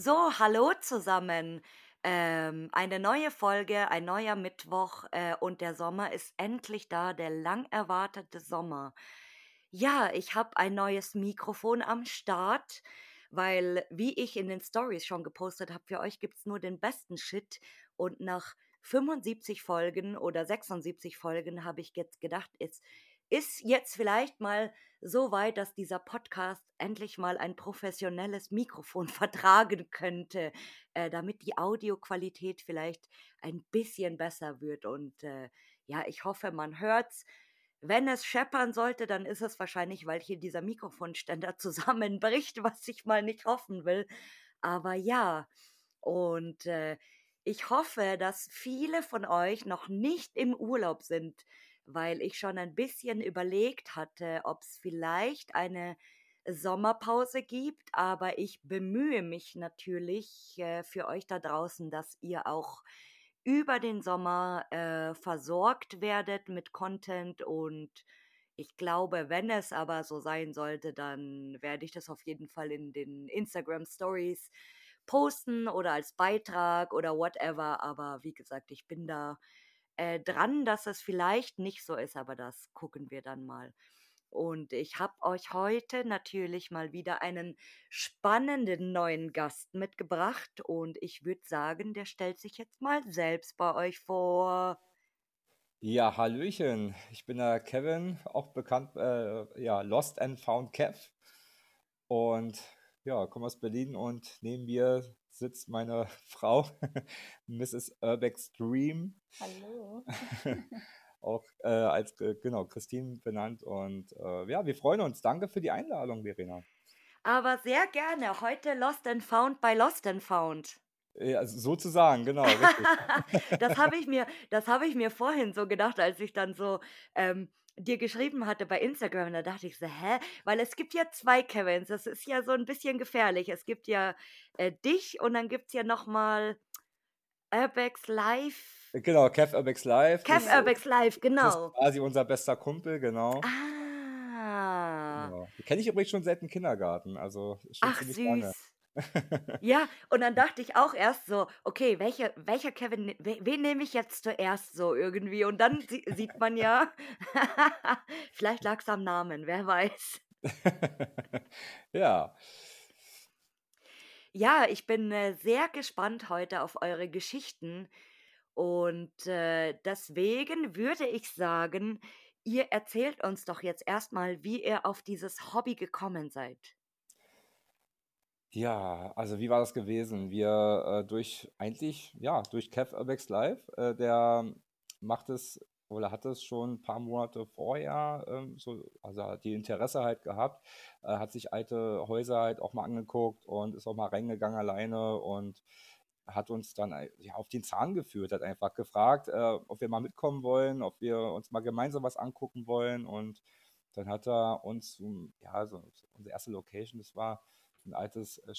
So, hallo zusammen. Ähm, eine neue Folge, ein neuer Mittwoch äh, und der Sommer ist endlich da, der lang erwartete Sommer. Ja, ich habe ein neues Mikrofon am Start, weil, wie ich in den Stories schon gepostet habe, für euch gibt es nur den besten Shit und nach 75 Folgen oder 76 Folgen habe ich jetzt gedacht, es ist jetzt vielleicht mal so weit, dass dieser Podcast endlich mal ein professionelles Mikrofon vertragen könnte, äh, damit die Audioqualität vielleicht ein bisschen besser wird. Und äh, ja, ich hoffe, man hört's. Wenn es scheppern sollte, dann ist es wahrscheinlich, weil hier dieser Mikrofonständer zusammenbricht, was ich mal nicht hoffen will. Aber ja, und äh, ich hoffe, dass viele von euch noch nicht im Urlaub sind weil ich schon ein bisschen überlegt hatte, ob es vielleicht eine Sommerpause gibt, aber ich bemühe mich natürlich äh, für euch da draußen, dass ihr auch über den Sommer äh, versorgt werdet mit Content und ich glaube, wenn es aber so sein sollte, dann werde ich das auf jeden Fall in den Instagram Stories posten oder als Beitrag oder whatever. Aber wie gesagt, ich bin da äh, dran, dass es vielleicht nicht so ist, aber das gucken wir dann mal. Und ich habe euch heute natürlich mal wieder einen spannenden neuen Gast mitgebracht und ich würde sagen, der stellt sich jetzt mal selbst bei euch vor. Ja, Hallöchen. Ich bin der Kevin, auch bekannt, äh, ja, Lost and Found Kev. Und ja, komme aus Berlin und neben mir sitzt meine Frau, Mrs. Urbex Dream. Hallo. auch äh, als äh, genau Christine benannt. Und äh, ja, wir freuen uns. Danke für die Einladung, Verena. Aber sehr gerne. Heute Lost and Found bei Lost and Found. Ja, sozusagen, genau. das habe ich mir, ich mir vorhin so gedacht, als ich dann so ähm, dir geschrieben hatte bei Instagram, da dachte ich so, hä? Weil es gibt ja zwei Kevins, das ist ja so ein bisschen gefährlich. Es gibt ja äh, dich und dann gibt es ja nochmal Urbex Live. Genau, Kev Urbex Live. Kev Urbex Live, genau. Ist quasi unser bester Kumpel, genau. Ah. Genau. Die kenne ich übrigens schon seit dem Kindergarten, also schon Ach, süß. Lange. Ja, und dann dachte ich auch erst so, okay, welche, welcher Kevin, ne, wen nehme ich jetzt zuerst so irgendwie? Und dann sie, sieht man ja, vielleicht lag es am Namen, wer weiß. Ja. Ja, ich bin äh, sehr gespannt heute auf eure Geschichten und äh, deswegen würde ich sagen, ihr erzählt uns doch jetzt erstmal, wie ihr auf dieses Hobby gekommen seid. Ja, also wie war das gewesen? Wir äh, durch eigentlich, ja, durch Kev Urbex Live, äh, der macht es oder hat es schon ein paar Monate vorher, ähm, so, also hat die Interesse halt gehabt, äh, hat sich alte Häuser halt auch mal angeguckt und ist auch mal reingegangen alleine und hat uns dann äh, ja, auf den Zahn geführt, hat einfach gefragt, äh, ob wir mal mitkommen wollen, ob wir uns mal gemeinsam was angucken wollen und dann hat er uns, ja, so unsere erste Location, das war ein altes äh,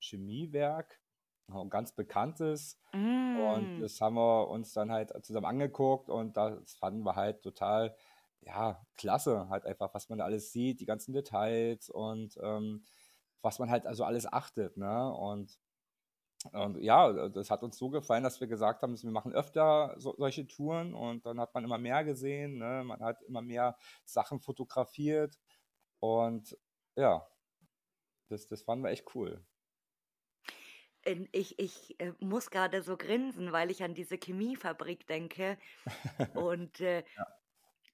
Chemiewerk, ein ganz bekanntes. Mm. Und das haben wir uns dann halt zusammen angeguckt und das fanden wir halt total, ja, klasse, halt einfach, was man da alles sieht, die ganzen Details und ähm, was man halt also alles achtet, ne? Und, und ja, das hat uns so gefallen, dass wir gesagt haben, wir machen öfter so, solche Touren und dann hat man immer mehr gesehen, ne? Man hat immer mehr Sachen fotografiert und ja, das, das fanden wir echt cool. Ich, ich äh, muss gerade so grinsen, weil ich an diese Chemiefabrik denke. Und äh, ja.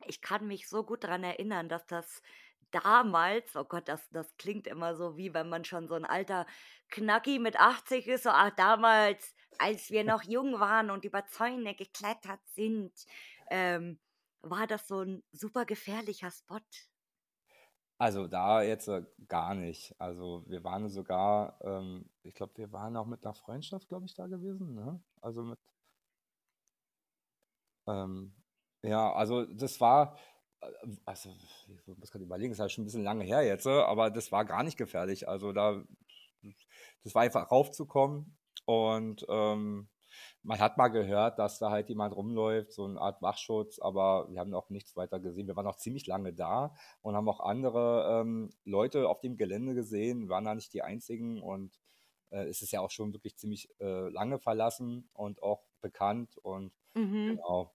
ich kann mich so gut daran erinnern, dass das damals, oh Gott, das, das klingt immer so, wie wenn man schon so ein alter Knacki mit 80 ist, so, ach, damals, als wir noch jung waren und über Zäune geklettert sind, ähm, war das so ein super gefährlicher Spot. Also da jetzt äh, gar nicht. Also wir waren sogar, ähm, ich glaube, wir waren auch mit einer Freundschaft, glaube ich, da gewesen. Ne? Also mit, ähm, ja, also das war, also, ich muss gerade überlegen, das ist halt schon ein bisschen lange her jetzt, aber das war gar nicht gefährlich. Also da, das war einfach raufzukommen und ähm, man hat mal gehört, dass da halt jemand rumläuft, so eine Art Wachschutz, aber wir haben noch nichts weiter gesehen. Wir waren noch ziemlich lange da und haben auch andere ähm, Leute auf dem Gelände gesehen, waren da nicht die einzigen und äh, es ist ja auch schon wirklich ziemlich äh, lange verlassen und auch bekannt und Mhm. genau.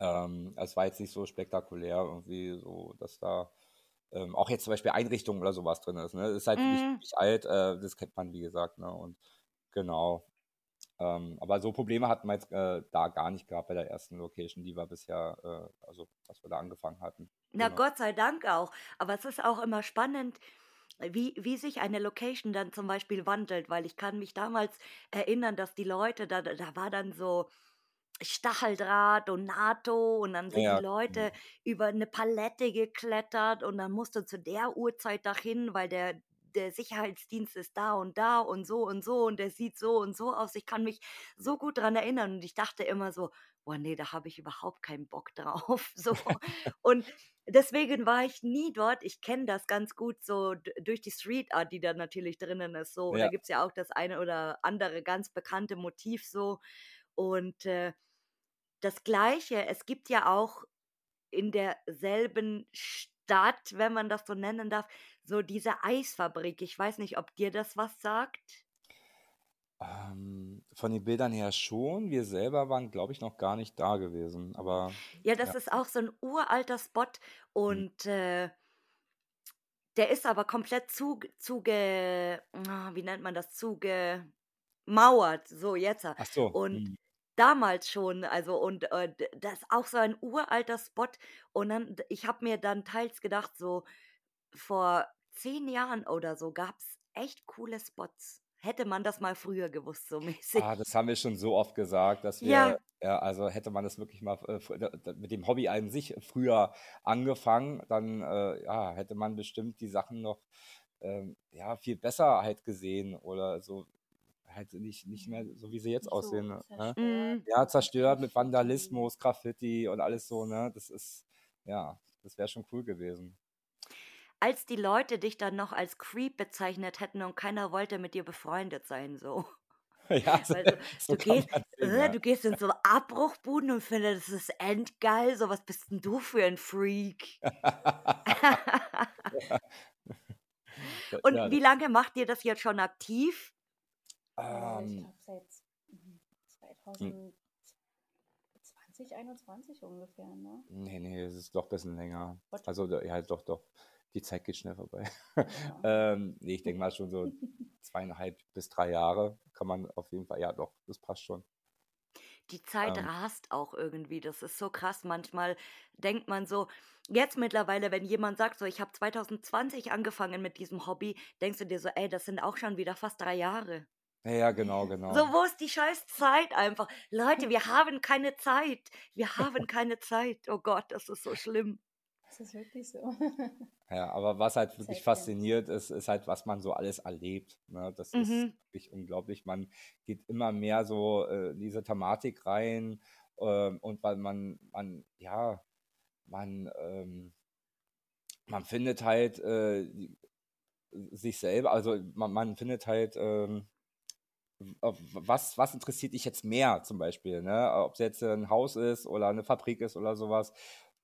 Ähm, es war jetzt nicht so spektakulär irgendwie so, dass da ähm, auch jetzt zum Beispiel Einrichtungen oder sowas drin ist. Ne? Das ist halt nicht, Mhm. nicht alt, äh, das kennt man wie gesagt. Ne? Und genau. Ähm, aber so Probleme hatten wir jetzt äh, da gar nicht gehabt bei der ersten Location, die wir bisher, äh, also was wir da angefangen hatten. Na, Genau. Gott sei Dank auch. Aber es ist auch immer spannend, wie, wie sich eine Location dann zum Beispiel wandelt, weil ich kann mich damals erinnern, dass die Leute, da, da war dann so Stacheldraht und NATO und dann Ja, sind die ja, Leute genau. über eine Palette geklettert und dann musst du zu der Uhrzeit dahin, weil der, der Sicherheitsdienst ist da und da und so und so und der sieht so und so aus. Ich kann mich so gut dran erinnern und ich dachte immer so, boah, nee, da habe ich überhaupt keinen Bock drauf. So. Und deswegen war ich nie dort. Ich kenne das ganz gut so durch die Street Art, die da natürlich drinnen ist. So, da Ja, gibt es ja auch das eine oder andere ganz bekannte Motiv so. Und äh, das Gleiche, es gibt ja auch in derselben Stadt, wenn man das so nennen darf, so diese Eisfabrik. Ich weiß nicht, ob dir das was sagt. ähm, von den Bildern her schon. Wir selber waren, glaube ich, noch gar nicht da gewesen. Aber Ja, das ja. ist auch so ein uralter Spot hm. und äh, der ist aber komplett zuge, zuge ah, wie nennt man das, zugemauert, so jetzt. Ach so. Und hm. Damals schon, also und äh, das ist auch so ein uralter Spot. Und dann, ich habe mir dann teils gedacht, so vor zehn Jahren oder so gab es echt coole Spots. Hätte man das mal früher gewusst, so Ah, mäßig. das haben wir schon so oft gesagt, dass wir, Ja, ja, also hätte man das wirklich mal äh, mit dem Hobby an sich früher angefangen, dann äh, ja, hätte man bestimmt die Sachen noch ähm, ja, viel besser halt gesehen oder so halt nicht, nicht mehr so, wie sie jetzt so aussehen. Ne? zerstört mm, Ja, mit zerstört mit. Vandalismus, Graffiti und alles so, ne? Das ist, ja, das wäre schon cool gewesen. als die Leute dich dann noch als Creep bezeichnet hätten und keiner wollte mit dir befreundet sein, so. Ja, so, du, so du gehst, sehen, äh, ja. du gehst in so Abbruchbuden und findest das ist endgeil. So, was bist denn du für ein Freak? und Ja, wie lange macht ihr das jetzt schon aktiv? Äh, ich ähm, glaube seit mhm, hm, 2020, 21 ungefähr, ne? nee, nee, es ist doch ein bisschen länger. What? Also, ja, doch, doch. Die Zeit geht schnell vorbei. Ja. ähm, nee, ich denke mal schon so zweieinhalb bis drei Jahre kann man auf jeden Fall, ja, doch, das passt schon. Die Zeit Ähm, rast auch irgendwie. Das ist so krass. Manchmal denkt man so, jetzt mittlerweile, wenn jemand sagt, so, ich habe 2020 angefangen mit diesem Hobby, denkst du dir so, ey, das sind auch schon wieder fast drei Jahre. Ja, ja, genau, So, genau. wo ist die scheiß Zeit einfach? Leute, wir haben keine Zeit. Wir haben keine Zeit. Oh Gott, das ist so schlimm. Das ist wirklich so. Ja, aber was halt wirklich Zeit fasziniert ist, ist halt, was man so alles erlebt. Ne? Das ist Mhm. wirklich unglaublich. Man geht immer mehr so äh, in diese Thematik rein ähm, und weil man, man, ja, man, ähm, man findet halt äh, sich selber, also man, man findet halt, ähm, was, was interessiert dich jetzt mehr zum Beispiel, ne? Ob es jetzt ein Haus ist oder eine Fabrik ist oder sowas,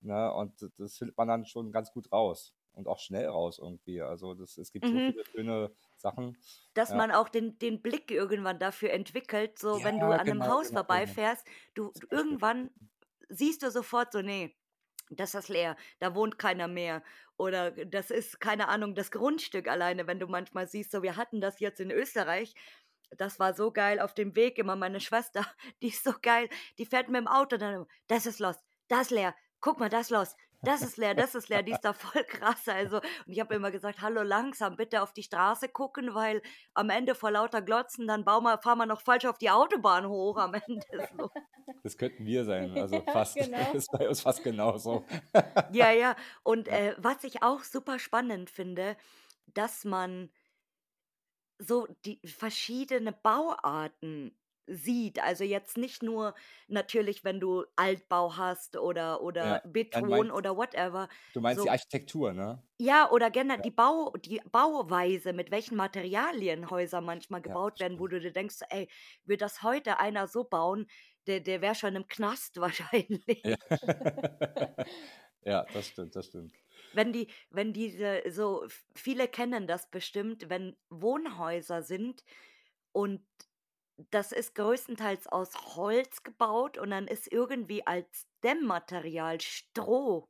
ne? Und das findet man dann schon ganz gut raus und auch schnell raus irgendwie. Also das, es gibt so Mhm. viele schöne Sachen. Dass Ja, man auch den, den Blick irgendwann dafür entwickelt, so wenn du ja an einem genau, Haus genau, genau. vorbeifährst, du irgendwann siehst du sofort so, nee, das ist leer, da wohnt keiner mehr. Oder das ist, keine Ahnung, das Grundstück alleine, wenn du manchmal siehst, so wir hatten das jetzt in Österreich. Das war so geil auf dem Weg immer. Meine Schwester, die ist so geil. Die fährt mit dem Auto dann, immer, das ist los, das ist leer. Guck mal, das ist los. Das ist leer, das ist leer. Die ist da voll krass. Also, und ich habe immer gesagt, hallo langsam, bitte auf die Straße gucken, weil am Ende vor lauter Glotzen, dann bauen wir, fahren wir noch falsch auf die Autobahn hoch am Ende. So. Das könnten wir sein, also Ja, fast. genau. ist bei uns fast genauso. Ja, ja. Und Ja. äh, was ich auch super spannend finde, dass man so die verschiedene Bauarten sieht. Also jetzt nicht nur natürlich, wenn du Altbau hast oder, oder Ja, Beton meinst- oder whatever. Du meinst So. die Architektur, ne? Ja, oder generell die, Bau, die Bauweise, mit welchen Materialien Häuser manchmal Ja, gebaut das werden, wo stimmt. du dir denkst, ey, wird das heute einer so bauen, der, der wäre schon im Knast wahrscheinlich. Ja. ja, das stimmt, das stimmt. Wenn die, wenn diese, so, viele kennen das bestimmt, wenn Wohnhäuser sind und das ist größtenteils aus Holz gebaut und dann ist irgendwie als Dämmmaterial Stroh.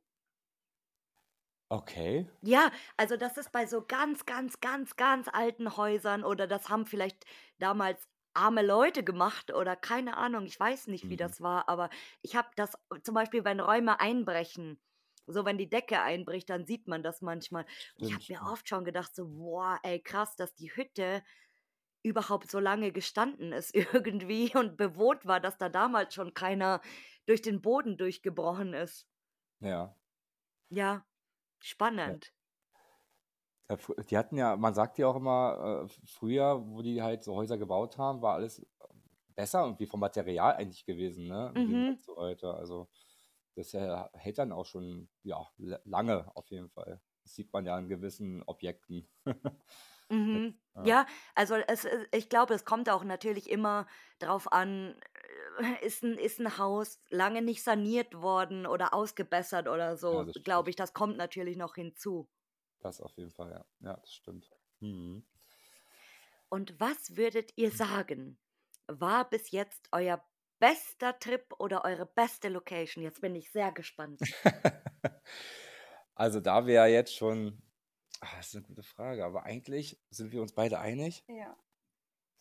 Okay. Ja, also das ist bei so ganz, ganz, ganz, ganz alten Häusern oder das haben vielleicht damals arme Leute gemacht oder keine Ahnung, ich weiß nicht, wie Mhm. das war, aber ich habe das zum Beispiel, wenn Räume einbrechen, so wenn die Decke einbricht, dann sieht man das manchmal. Und ich habe mir oft schon gedacht, so, boah, ey, krass, dass die Hütte überhaupt so lange gestanden ist irgendwie und bewohnt war, dass da damals schon keiner durch den Boden durchgebrochen ist. Ja. Ja, spannend. Ja, Die hatten ja, man sagt ja auch immer, äh, früher, wo die halt so Häuser gebaut haben, war alles besser irgendwie vom Material eigentlich gewesen, ne? Mhm. Zu heute. Also das äh, hält dann auch schon, ja, lange auf jeden Fall. Das sieht man ja an gewissen Objekten. Mhm. Ja. Ja, also es, ist- ich glaube, es kommt auch natürlich immer drauf an, äh, ist ein, ist ein Haus lange nicht saniert worden oder ausgebessert oder so, das glaube ich, das kommt natürlich noch hinzu. Das auf jeden Fall, ja. Ja, das stimmt. Mhm. Und was würdet ihr sagen, war bis jetzt euer bester Trip oder eure beste Location? Jetzt bin ich sehr gespannt. Also da wäre jetzt schon, ah, das ist eine gute Frage, aber eigentlich sind wir uns beide einig. Ja.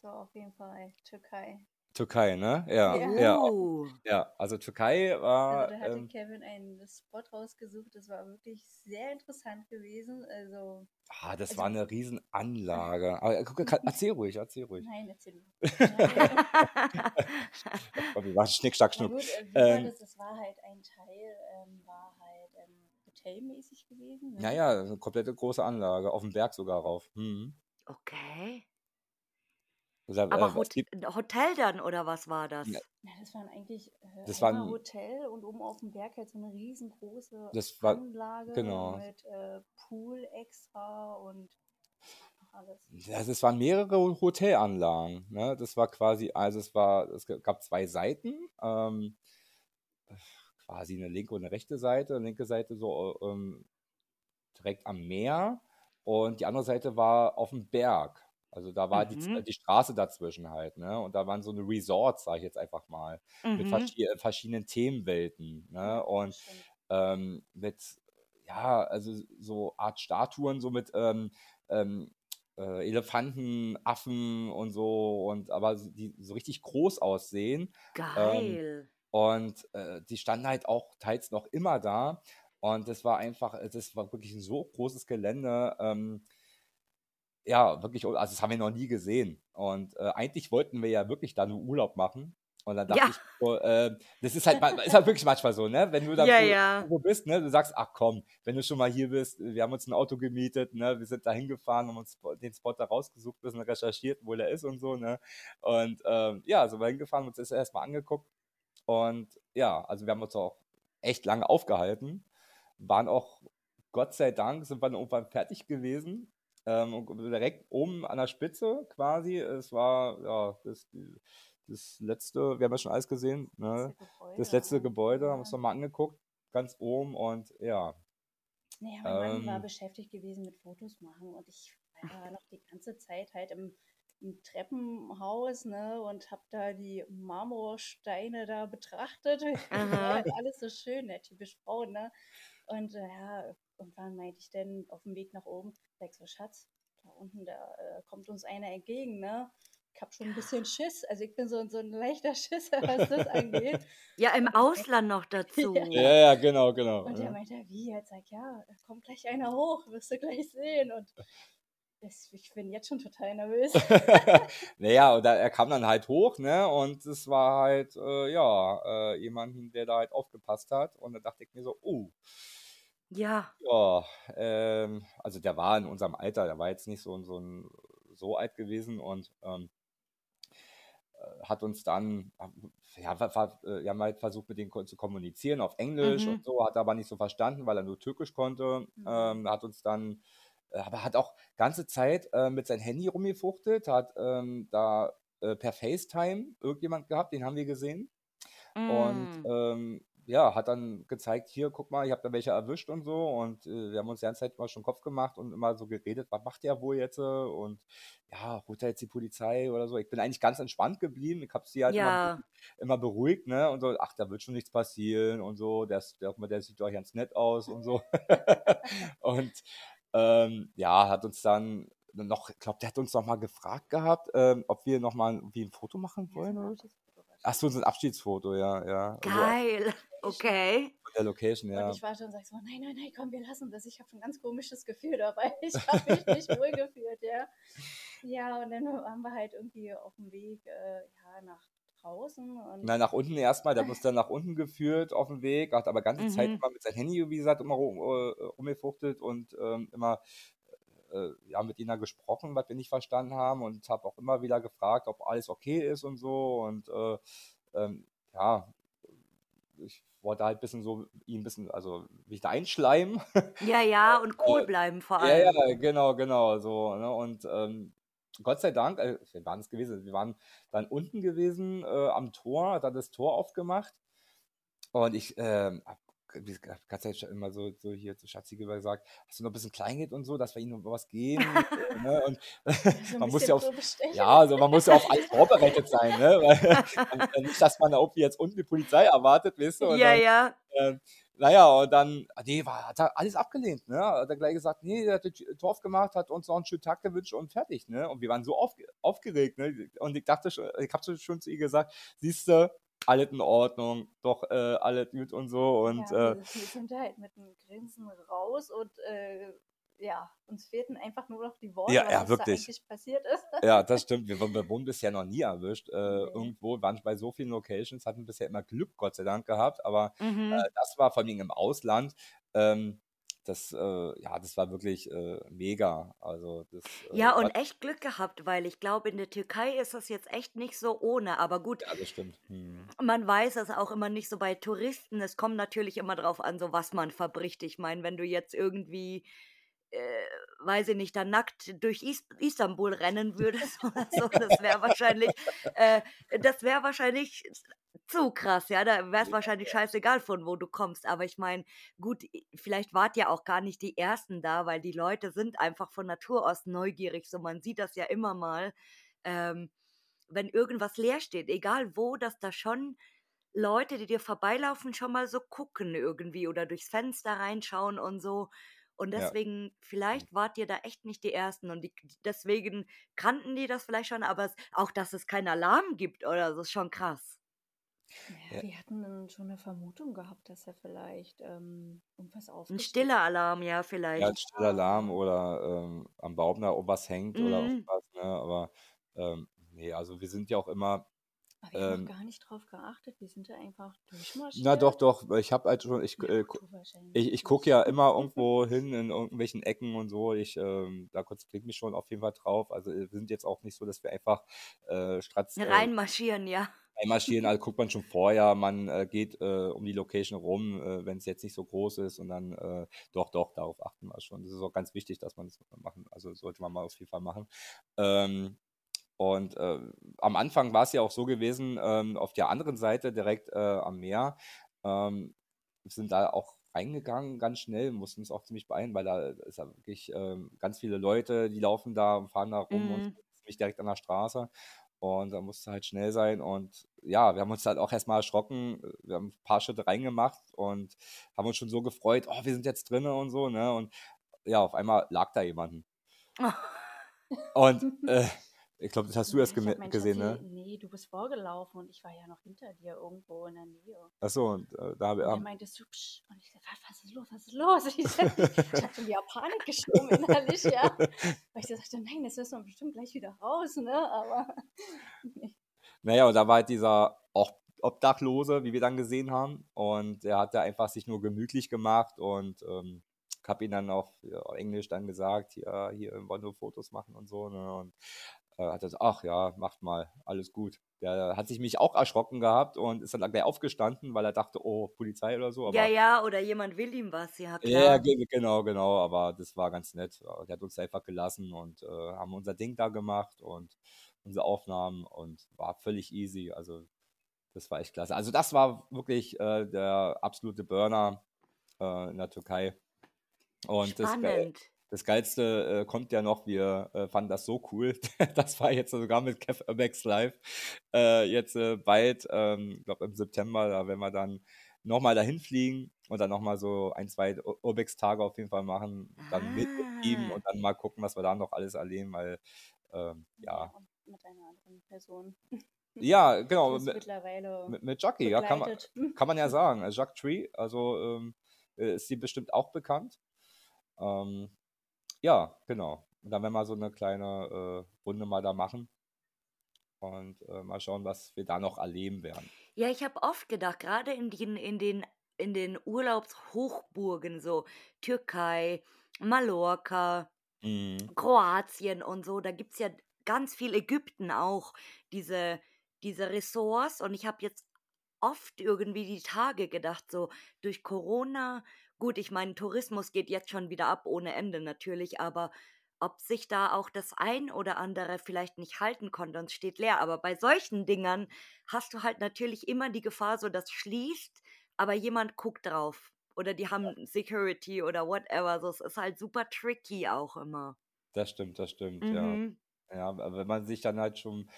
So, auf jeden Fall Türkei. Türkei, ne? Ja, Ja. ja, Uh, ja. Also Türkei war, Also da hatte ähm, Kevin einen Spot rausgesucht, das war wirklich sehr interessant gewesen. Also, ah, das also- war eine Riesenanlage. Aber guck, kann- erzähl ruhig, erzähl ruhig. nein, erzähl. Komm, wir machen Schnick, Schnack, Na Schnuck. gut, äh, wie Ähm, war das? Das war halt ein Teil, ähm, war halt ähm, hotelmäßig gewesen. Ne? Ja, ja, eine komplette große Anlage, auf dem Berg sogar rauf. Mhm. okay. Aber äh, Hot gibt, Hotel dann oder was war das? Ja, das waren eigentlich äh, Das waren- Hotel und oben auf dem Berg halt so eine riesengroße Das war- Anlage genau. mit äh, Pool extra und alles. Also es waren mehrere Hotelanlagen. Ne? Das war quasi, also es war, es gab zwei Seiten, ähm, quasi eine linke und eine rechte Seite. Linke Seite so ähm, direkt am Meer und die andere Seite war auf dem Berg. Also da war die, Mhm. die Straße dazwischen halt, ne? Und da waren so eine Resorts, sage ich jetzt einfach mal, mit Mhm. verschi verschiedenen Themenwelten, ne? Und ähm, mit, ja, also so Art Statuen, so mit ähm, ähm, äh, Elefanten, Affen und so, und aber die so richtig groß aussehen. Geil. Und äh, die standen halt auch teils noch immer da. Und das war einfach, äh, das war wirklich ein so großes Gelände. Ähm, ja, wirklich, also das haben wir noch nie gesehen. Und äh, eigentlich wollten wir ja wirklich da nur Urlaub machen. Und dann dachte Ja. ich so, äh, das ist halt, ist halt wirklich manchmal so, ne? Wenn du da Ja, ja. bist, ne? Du sagst, ach komm, wenn du schon mal hier bist, wir haben uns ein Auto gemietet, ne? Wir sind da hingefahren, haben uns den Spot da rausgesucht, bisschen recherchiert, wo der ist und so, ne? Und ähm, ja, sind wir hingefahren, uns das erstmal angeguckt. Und ja, also wir haben uns auch echt lange aufgehalten, waren auch, Gott sei Dank, sind wir dann irgendwann fertig gewesen. Ähm, und direkt oben an der Spitze quasi. Es war ja das, das letzte, wir haben ja schon alles gesehen, ne? Das letzte halt. Gebäude, haben wir uns Ja. nochmal angeguckt, ganz oben und ja. Naja, mein Mann war Ähm, beschäftigt gewesen mit Fotos machen und ich war noch die ganze Zeit halt im, im Treppenhaus, ne, und habe da die Marmorsteine da betrachtet. Das Aha. halt alles so schön, ne, typisch Frau, ne. Und äh, ja, irgendwann meinte ich dann auf dem Weg nach oben, sag so, Schatz, da unten, da äh, kommt uns einer entgegen, ne. Ich habe schon ein bisschen Schiss, also ich bin so, so ein leichter Schisser, was das angeht. Ja, im Ausland noch dazu. Ja. Ja, ja, genau, genau. Und er ja. meinte, wie? Jetzt sag ich, ja, da kommt gleich einer hoch, wirst du gleich sehen. Und das, ich bin jetzt schon total nervös. naja, und da, er kam dann halt hoch, ne? Und es war halt, äh, ja, äh, jemanden, der da halt aufgepasst hat. Und da dachte ich mir so, oh, Ja. ja, ähm, also der war in unserem Alter, der war jetzt nicht so, so, ein, so alt gewesen und ähm, hat uns dann, ja, wir haben halt versucht, mit denen zu kommunizieren auf Englisch Mhm. und so, hat aber nicht so verstanden, weil er nur Türkisch konnte. Mhm. Ähm, hat uns dann, äh, aber hat auch ganze Zeit äh, mit seinem Handy rumgefuchtelt, hat ähm, da äh, per FaceTime irgendjemand gehabt, den haben wir gesehen. Und Mm. ähm, ja, hat dann gezeigt, hier, guck mal, ich habe da welche erwischt und so. Und äh, wir haben uns die ganze Zeit mal schon Kopf gemacht und immer so geredet, was macht der wohl jetzt? Und ja, holt er jetzt die Polizei oder so. Ich bin eigentlich ganz entspannt geblieben. Ich habe sie halt immer, Ja, immer beruhigt, ne? Und so, ach, da wird schon nichts passieren und so. Der, der, der sieht doch ganz nett aus und so. und ähm, ja, hat uns dann noch, ich glaube, der hat uns noch mal gefragt gehabt, ähm, ob wir noch mal wie ein Foto machen wollen. oder so. Abschiedsfoto war Ach so, so ein Abschiedsfoto, ja, ja. Also geil. Okay. von der Location, ja. Und ich war schon sag so, nein, nein, nein, komm, wir lassen das. Ich habe ein ganz komisches Gefühl dabei. Ich habe mich nicht wohl gefühlt, ja. Ja, und dann waren wir halt irgendwie auf dem Weg äh, ja, nach draußen. Und Na, nach unten erstmal, der uns dann nach unten geführt auf dem Weg, hat aber ganze Zeit Mhm. immer mit seinem Handy, wie gesagt, immer rum, äh, rumgefuchtelt und ähm, immer äh, ja, mit ihnen gesprochen, was wir nicht verstanden haben und habe auch immer wieder gefragt, ob alles okay ist und so und äh, ähm, ja, ich wollte halt ein bisschen so ihn ein bisschen, also mich da einschleimen. Ja, ja, und cool Äh, bleiben vor Ja, allem. ja, genau, genau, so, ne? Und ähm, Gott sei Dank, äh, wir waren es gewesen, wir waren dann unten gewesen äh, am Tor, hat er das Tor aufgemacht und ich ähm, hab ganz halt immer so, so hier zu Schatzi gesagt, hast du noch ein bisschen Kleingeld und so, dass wir ihnen noch was geben? ne? Und so man muss ja auf, ja, also man muss ja auf alles vorbereitet sein, ne? Weil, äh, nicht, dass man da irgendwie jetzt unten die Polizei erwartet, weißt du, und Ja, dann ja. ähm, naja, und dann, ah, nee, war, hat er alles abgelehnt, ne? Hat er gleich gesagt, nee, der hat das Tor aufgemacht, hat uns noch einen schönen Tag gewünscht und fertig, ne? Und wir waren so aufge aufgeregt, ne? Und ich dachte schon, ich habe schon zu ihr gesagt, siehst du, alles in Ordnung, doch äh, alles gut und so. Und ja, äh, wir, wir sind halt mit einem Grinsen raus und äh, ja, uns fehlten einfach nur noch die Worte, Ja, was ja, wirklich. da eigentlich passiert ist. ja, das stimmt. Wir, wir wurden bisher noch nie erwischt. Äh, Nee. Irgendwo waren bei so vielen Locations, hatten bisher immer Glück, Gott sei Dank, gehabt. Aber Mhm. äh, das war vor allem im Ausland. Ähm, das, äh, ja, das war wirklich äh, mega. Also das, äh, Ja, und echt Glück gehabt, weil ich glaube, in der Türkei ist das jetzt echt nicht so ohne. Aber gut, ja, das stimmt. Hm. man weiß es auch immer nicht so bei Touristen. Es kommt natürlich immer drauf an, so was man verbricht. Ich meine, wenn du jetzt irgendwie, äh, weiß ich nicht, da nackt durch Is Istanbul rennen würdest oder so, das wäre wahrscheinlich, äh, das wäre wahrscheinlich zu krass, ja. Da wäre es wahrscheinlich scheißegal, von wo du kommst. Aber ich meine, gut, vielleicht wart ihr auch gar nicht die Ersten da, weil die Leute sind einfach von Natur aus neugierig. So, man sieht das ja immer mal. Ähm, wenn irgendwas leer steht, egal wo, dass da schon Leute, die dir vorbeilaufen, schon mal so gucken irgendwie oder durchs Fenster reinschauen und so. Und Ja. deswegen, vielleicht wart ihr da echt nicht die Ersten und die, deswegen kannten die das vielleicht schon, aber es, auch, dass es keinen Alarm gibt oder so, ist schon krass. Ja, Ja. wir hatten schon eine Vermutung gehabt, dass er vielleicht ähm, irgendwas Ein aufgestellt stiller Alarm, ja, Ja, ein vielleicht. stiller Alarm oder ähm, am Baum da irgendwas hängt oder Mhm. irgendwas, ne? Aber ähm, nee, also wir sind ja auch immer, Aber wir haben ähm, gar nicht drauf geachtet. Wir sind da einfach durchmarschiert. na doch, doch, ich habe halt schon, ich, Ja, äh, ich, ich gucke ja immer irgendwo hin in irgendwelchen Ecken und so. Ich, ähm, da konzentriere ich mich schon auf jeden Fall drauf. Also wir sind jetzt auch nicht so, dass wir einfach äh, Stratz, äh, Reinmarschieren, ja. Einmarschieren, also guckt man schon vorher, man äh, geht äh, um die Location rum, äh, wenn es jetzt nicht so groß ist und dann äh, doch, doch, darauf achten wir schon. Das ist auch ganz wichtig, dass man das machen, also sollte man mal auf jeden Fall machen. Ähm, und äh, am Anfang war es ja auch so gewesen, ähm, auf der anderen Seite, direkt äh, am Meer, ähm, sind da auch reingegangen ganz schnell, mussten uns auch ziemlich beeilen, weil da ist ja wirklich ähm, ganz viele Leute, die laufen da und fahren da rum und Mhm. ziemlich direkt an der Straße. Und da musste halt schnell sein. Und ja, wir haben uns halt auch erstmal erschrocken. Wir haben ein paar Schritte reingemacht und haben uns schon so gefreut, oh, wir sind jetzt drinnen und so, ne? Und ja, auf einmal lag da jemanden. Und äh, ich glaube, das hast du erst gesehen, ne? Nee, du bist vorgelaufen und ich war ja noch hinter dir irgendwo in der Nähe. Achso, und äh, da Und er meinte so, psch, und ich sagte, was ist los, was ist los? Ich, ich habe schon wieder Panik geschoben innerlich, ja. Weil ich so sagte, nein, das müssen wir bestimmt gleich wieder raus, ne? Aber nee. Naja, und da war halt dieser auch Obdachlose, wie wir dann gesehen haben. Und er hat da einfach sich nur gemütlich gemacht und ähm, habe ihm dann auch ja, auf Englisch dann gesagt, hier, hier wollen wir Fotos machen und so. Ne? Und hat er gesagt, ach ja, macht mal, alles gut. Der hat sich mich auch erschrocken gehabt und ist dann gleich aufgestanden, weil er dachte, oh, Polizei oder so. ja, ja, oder jemand will ihm was, ja Ja, klar. ge- genau, genau, aber das war ganz nett. Äh, Der hat uns einfach gelassen und äh, haben unser Ding da gemacht und unsere Aufnahmen und war völlig easy. Also das war echt klasse. Also das war wirklich äh, der absolute Burner äh, in der Türkei. Und Spannend. das Geilste äh, kommt ja noch, wir äh, fanden das so cool. Das war jetzt sogar mit Kev Urbex Live. Äh, jetzt äh, bald, ähm, ich glaube im September, da werden wir dann nochmal dahin fliegen und dann nochmal so ein, zwei Ur- Urbex-Tage auf jeden Fall machen. Dann mit ihm Ah. und dann mal gucken, was wir da noch alles erleben, weil ähm, ja. Mit einer anderen Person. Ja, genau, Das mit, mittlerweile mit, mit Jackie, ja, kann man, begleitet. Kann man ja sagen. Also Jacques Tree, also ähm, äh, ist sie bestimmt auch bekannt. Ähm, ja, genau. Und dann werden wir so eine kleine äh, Runde mal da machen und äh, mal schauen, was wir da noch erleben werden. Ja, ich habe oft gedacht, gerade in den, in den, in den Urlaubshochburgen, so Türkei, Mallorca, Mhm. Kroatien und so, da gibt es ja ganz viel Ägypten auch, diese, diese Ressorts. Und ich habe jetzt oft irgendwie die Tage gedacht, so durch Corona, gut, ich meine, Tourismus geht jetzt schon wieder ab ohne Ende natürlich, aber ob sich da auch das ein oder andere vielleicht nicht halten konnte und steht leer. Aber bei solchen Dingern hast du halt natürlich immer die Gefahr, so das schließt, aber jemand guckt drauf. Oder die haben Security oder whatever. So, es ist halt super tricky auch immer. Das stimmt, das stimmt, ja. Mhm. Ja, aber wenn man sich dann halt schon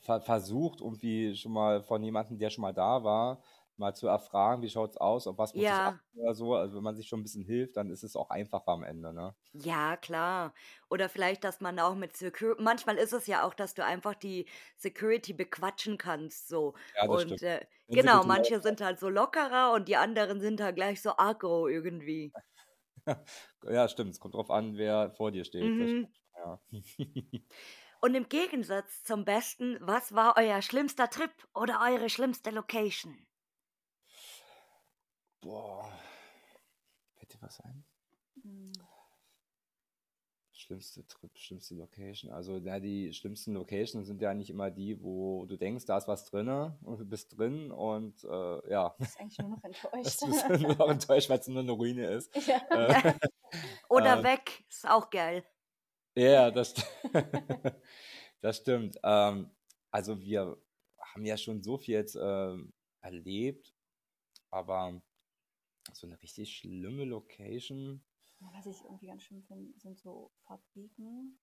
ver versucht, irgendwie schon mal von jemandem, der schon mal da war, mal zu erfragen, wie schaut's aus, auf was muss ich Ja. achten oder so. Also wenn man sich schon ein bisschen hilft, dann ist es auch einfacher am Ende, ne? Ja, klar. Oder vielleicht, dass man auch mit Security, manchmal ist es ja auch, dass du einfach die Security bequatschen kannst, so. Ja, das Und stimmt. äh, Wenn sie genau, gut drauf manche sind halt so lockerer und die anderen sind halt gleich so aggro irgendwie. Ja, stimmt. Es kommt drauf an, wer vor dir steht. Das Mhm. stimmt, ja. Und im Gegensatz zum Besten, was war euer schlimmster Trip oder eure schlimmste Location? Boah. Fällt dir was ein? Hm. Schlimmste Trip, schlimmste Location. Also, ja, die schlimmsten Locations sind ja nicht immer die, wo du denkst, da ist was drin und du bist drin und äh, ja, ist eigentlich nur noch das enttäuscht. ist nur noch enttäuscht, weil es nur eine Ruine ist. ja. Äh, Oder Ähm. weg, ist auch geil. Ja, das, st- das stimmt. Ähm, also wir haben ja schon so viel jetzt ähm, erlebt, aber so eine richtig schlimme Location. Was ich irgendwie ganz schlimm finde, sind so Fabriken.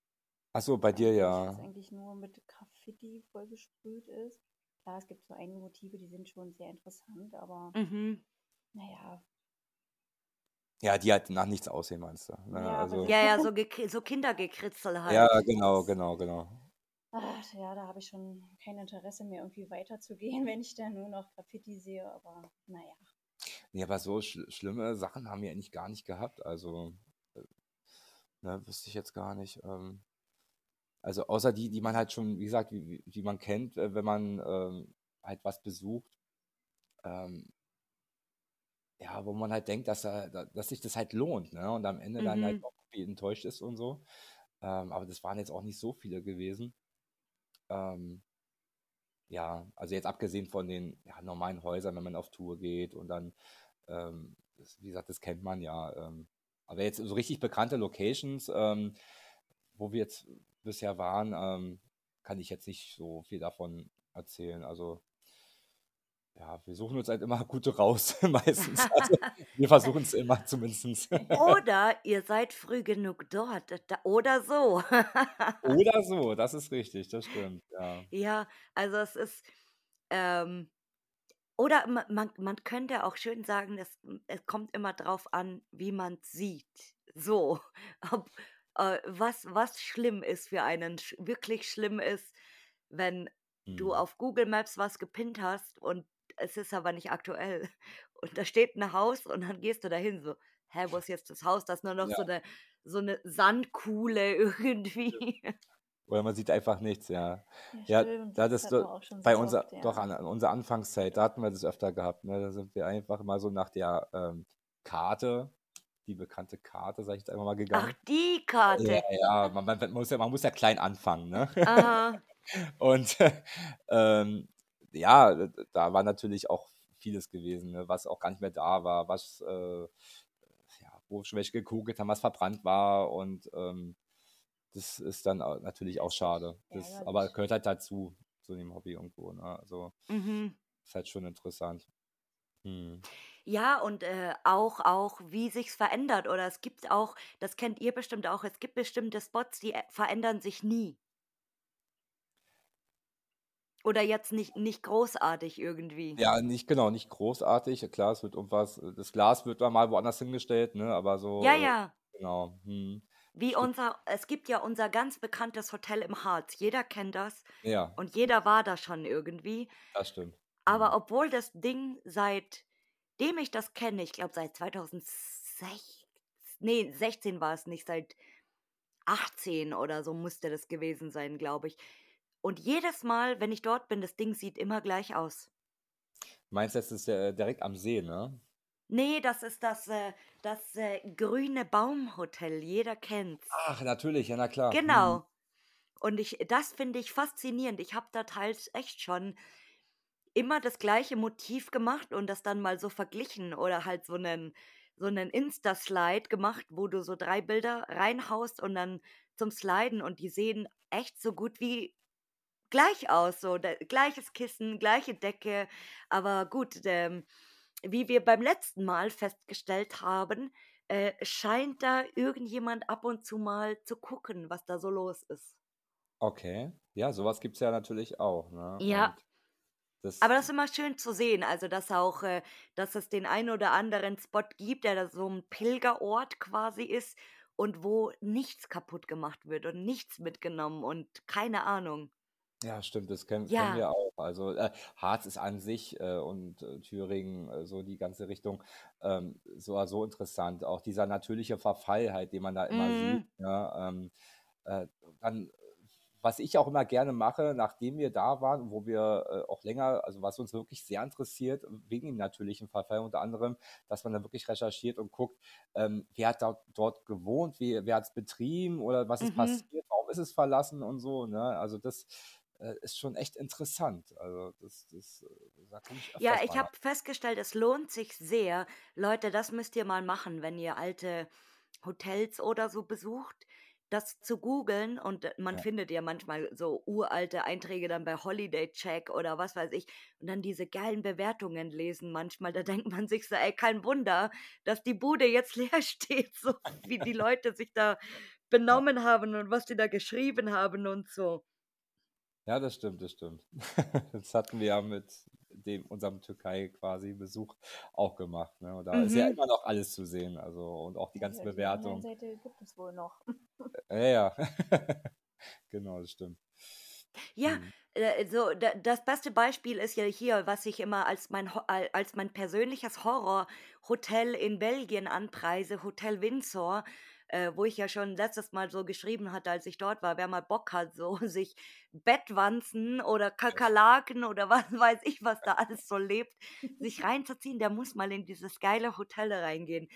Achso, bei dir ja. Was eigentlich nur mit Graffiti vollgesprüht ist. Klar, es gibt so einige Motive, die sind schon sehr interessant, aber Mhm. naja. Ja, die halt nach nichts aussehen, meinst du? Ne? Ja, also, Ja, ja, so, so Kindergekritzel halt. ja, genau, genau, genau. Ach, ja, da habe ich schon kein Interesse mehr, irgendwie weiterzugehen, wenn ich da nur noch Graffiti sehe, aber naja. Nee, aber so schl schlimme Sachen haben wir eigentlich gar nicht gehabt. Also, äh, ne, wüsste ich jetzt gar nicht. Ähm, also außer die, die man halt schon, wie gesagt, wie, die man kennt, äh, wenn man ähm, halt was besucht. Ähm, ja, wo man halt denkt, dass, er, da- dass sich das halt lohnt, ne? Und am Ende dann halt Mhm. auch irgendwie enttäuscht ist und so. Ähm, aber das waren jetzt auch nicht so viele gewesen. Ähm, ja, also jetzt abgesehen von den ja, normalen Häusern, wenn man auf Tour geht und dann, ähm, das, wie gesagt, das kennt man ja. Ähm, aber jetzt so richtig bekannte Locations, ähm, wo wir jetzt bisher waren, ähm, kann ich jetzt nicht so viel davon erzählen. Also ja, wir suchen uns halt immer gute raus, meistens. Also, wir versuchen es immer zumindest. Oder ihr seid früh genug dort. Da, oder so. Oder so, das ist richtig, das stimmt, ja. Ja, also es ist, ähm, oder ma- man, man könnte auch schön sagen, es, es kommt immer drauf an, wie man sieht. So, ob, äh, was, was schlimm ist für einen, wirklich schlimm ist, wenn du Hm. auf Google Maps was gepinnt hast und es ist aber nicht aktuell. Und da steht ein Haus und dann gehst du dahin so, hä, wo ist jetzt das Haus? Das ist nur noch Ja. so eine, so eine Sandkuhle irgendwie. Oder man sieht einfach nichts, ja. Ja, stimmt, da das das schon bei so unser, oft, ja. doch an, an unserer Anfangszeit, da hatten wir das öfter gehabt, ne? Da sind wir einfach mal so nach der ähm, Karte, die bekannte Karte, sag ich jetzt einfach mal, gegangen. Ach, die Ja, Karte. ja, man, man, muss ja, man muss ja klein anfangen, ne? Aha. Und ähm, ja, da war natürlich auch vieles gewesen, ne, was auch gar nicht mehr da war, was, äh, ja, wo schon welche gekugelt haben, was verbrannt war und ähm, das ist dann natürlich auch schade. Das, aber Ärgerlich. gehört halt dazu, zu dem Hobby irgendwo. Ne? Also Mhm. ist halt schon interessant. Hm. Ja, und äh, auch, auch, wie sich's verändert. Oder es gibt auch, das kennt ihr bestimmt auch, es gibt bestimmte Spots, die äh, verändern sich nie. Oder jetzt nicht, nicht großartig irgendwie. Ja, nicht genau, nicht großartig. Klar, es wird irgendwas, das Glas wird dann mal woanders hingestellt, ne? Aber so, Ja, äh, ja. genau. Hm. Wie unser, es gibt ja unser ganz bekanntes Hotel im Harz. Jeder kennt das Ja, und jeder war da schon irgendwie. das stimmt. Aber Hm. obwohl das Ding seitdem ich das kenne, ich glaube seit 2006, nee, 16 war es nicht, seit 18 oder so musste das gewesen sein, glaube ich. Und jedes Mal, wenn ich dort bin, das Ding sieht immer gleich aus. Meinst du, das ist äh, direkt am See, ne? Nee, das ist das, äh, das äh, grüne Baumhotel. Jeder kennt's. Ach, natürlich, ja, na klar. Hm. Genau. Und ich, das finde ich faszinierend. Ich habe da teils echt schon immer das gleiche Motiv gemacht und das dann mal so verglichen oder halt so einen, so einen Insta-Slide gemacht, wo du so drei Bilder reinhaust und dann zum Sliden und die sehen echt so gut wie gleich aus. So da, gleiches Kissen, gleiche Decke. Aber gut, ähm, wie wir beim letzten Mal festgestellt haben, äh, scheint da irgendjemand ab und zu mal zu gucken, was da so los ist. Okay. Ja, sowas gibt es ja natürlich auch, ne? Ja. Das, Aber das ist immer schön zu sehen, also dass auch, äh, dass es den einen oder anderen Spot gibt, der da so ein Pilgerort quasi ist und wo nichts kaputt gemacht wird und nichts mitgenommen und keine Ahnung. Ja, stimmt, das kennen, Ja. kennen wir auch. Also äh, Harz ist an sich äh, und äh, Thüringen, äh, so die ganze Richtung, ähm, so, so interessant. Auch dieser natürliche Verfall halt, den man da immer Mhm. sieht. Ja, ähm, äh, dann, was ich auch immer gerne mache, nachdem wir da waren, wo wir äh, auch länger, also was uns wirklich sehr interessiert, wegen dem natürlichen Verfall unter anderem, dass man dann wirklich recherchiert und guckt, ähm, wer hat dort, dort gewohnt, wie, wer hat es betrieben oder was ist Mhm. passiert, warum ist es verlassen und so. Ne? Also das ist schon echt interessant. Also das, das, äh, da komme ich Ja, ich habe festgestellt, es lohnt sich sehr. Leute, das müsst ihr mal machen, wenn ihr alte Hotels oder so besucht, das zu googeln und äh, man Ja. findet ja manchmal so uralte Einträge dann bei Holiday Check oder was weiß ich und dann diese geilen Bewertungen lesen manchmal, da denkt man sich so, ey, kein Wunder, dass die Bude jetzt leer steht, so wie die Leute sich da benommen haben und was die da geschrieben haben und so. Ja, das stimmt, das stimmt. Das hatten wir ja mit dem, unserem Türkei quasi Besuch auch gemacht. Ne? Und da ist ja Mhm. immer noch alles zu sehen. Also und auch die ganzen Ja, die Bewertungen. Online-Seite gibt es wohl noch. Ja, ja. Genau, das stimmt. Ja, Mhm. äh, so da, das beste Beispiel ist ja hier, was ich immer als mein als mein persönliches Horrorhotel in Belgien anpreise, Hotel Windsor, äh, wo ich ja schon letztes Mal so geschrieben hatte, als ich dort war, wer mal Bock hat, so sich Bettwanzen oder Kakerlaken oder was weiß ich, was da alles so lebt, sich reinzuziehen, der muss mal in dieses geile Hotel reingehen.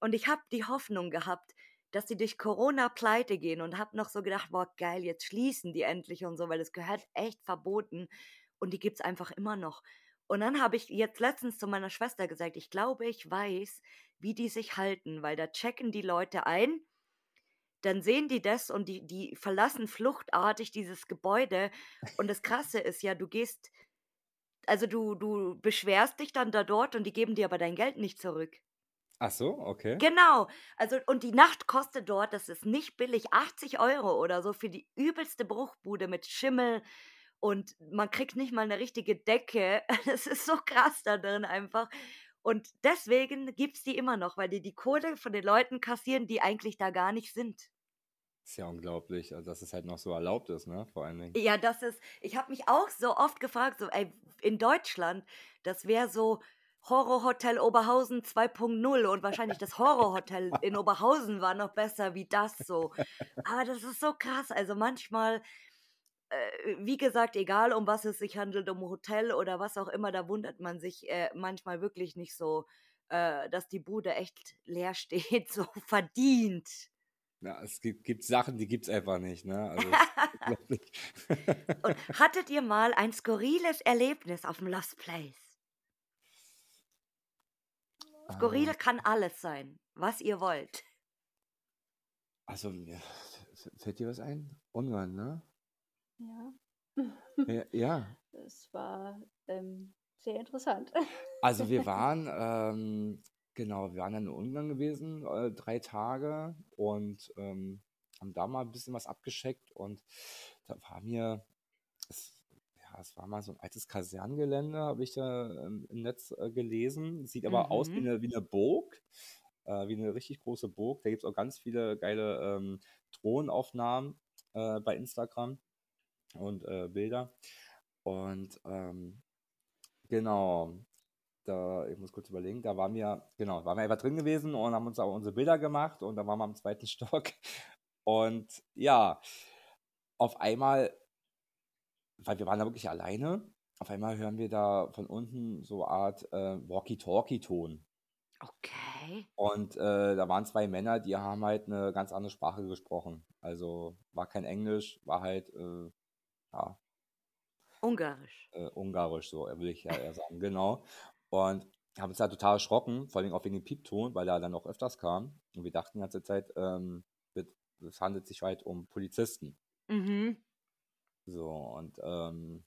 Und ich habe die Hoffnung gehabt, dass sie durch Corona pleite gehen und habe noch so gedacht, boah, geil, jetzt schließen die endlich und so, weil es gehört echt verboten und die gibt's einfach immer noch. Und dann habe ich jetzt letztens zu meiner Schwester gesagt, ich glaube, ich weiß, wie die sich halten, weil da checken die Leute ein, dann sehen die das und die, die verlassen fluchtartig dieses Gebäude. Und das Krasse ist ja, du gehst, also du, du beschwerst dich dann da dort und die geben dir aber dein Geld nicht zurück. Ach so, okay. Genau. Also, und die Nacht kostet dort, das ist nicht billig, 80 Euro oder so für die übelste Bruchbude mit Schimmel und man kriegt nicht mal eine richtige Decke. Das ist so krass da drin einfach. Und deswegen gibt es die immer noch, weil die die Kohle von den Leuten kassieren, die eigentlich da gar nicht sind. Ist ja unglaublich, also dass es halt noch so erlaubt ist, ne? Vor allen Dingen. Ja, das ist, ich habe mich auch so oft gefragt, so, ey, in Deutschland, das wäre so Horrorhotel Oberhausen 2.0 und wahrscheinlich das Horrorhotel in Oberhausen war noch besser wie das so. Aber das ist so krass. Also manchmal, wie gesagt, egal um was es sich handelt, um Hotel oder was auch immer, da wundert man sich äh, manchmal wirklich nicht so, äh, dass die Bude echt leer steht, so verdient. Ja, es gibt, gibt Sachen, die gibt es einfach nicht, ne? Also, Und hattet ihr mal ein skurriles Erlebnis auf dem Lost Place? Skurril Ah. kann alles sein, was ihr wollt. also, mir fällt dir was ein? Ungarn, ne? Ja, Ja, ja. es war ähm, sehr interessant. Also wir waren, ähm, genau, wir waren dann in Ungarn gewesen, äh, drei Tage und ähm, haben da mal ein bisschen was abgescheckt und da war mir, es, ja, es war mal so ein altes Kasernengelände, habe ich da ähm, im Netz äh, gelesen. Sieht aber aus wie Mhm. eine, wie eine Burg, äh, wie eine richtig große Burg. Da gibt es auch ganz viele geile ähm, Drohnenaufnahmen äh, bei Instagram und äh, Bilder. Und ähm, genau, da, ich muss kurz überlegen, da waren wir, genau, waren wir einfach drin gewesen und haben uns auch unsere Bilder gemacht und dann waren wir am zweiten Stock. Und ja, auf einmal, weil wir waren da wirklich alleine, auf einmal hören wir da von unten so eine Art äh, Walkie-Talkie-Ton. Okay. Und äh, da waren zwei Männer, die haben halt eine ganz andere Sprache gesprochen. Also war kein Englisch, war halt äh, ja, Ungarisch. äh, Ungarisch, so würde ich ja eher sagen, genau. Und haben uns da total erschrocken, vor allem auch wegen dem Piepton, weil er dann auch öfters kam. Und wir dachten die ganze Zeit, ähm, es handelt sich halt um Polizisten. Mhm. So, und ähm,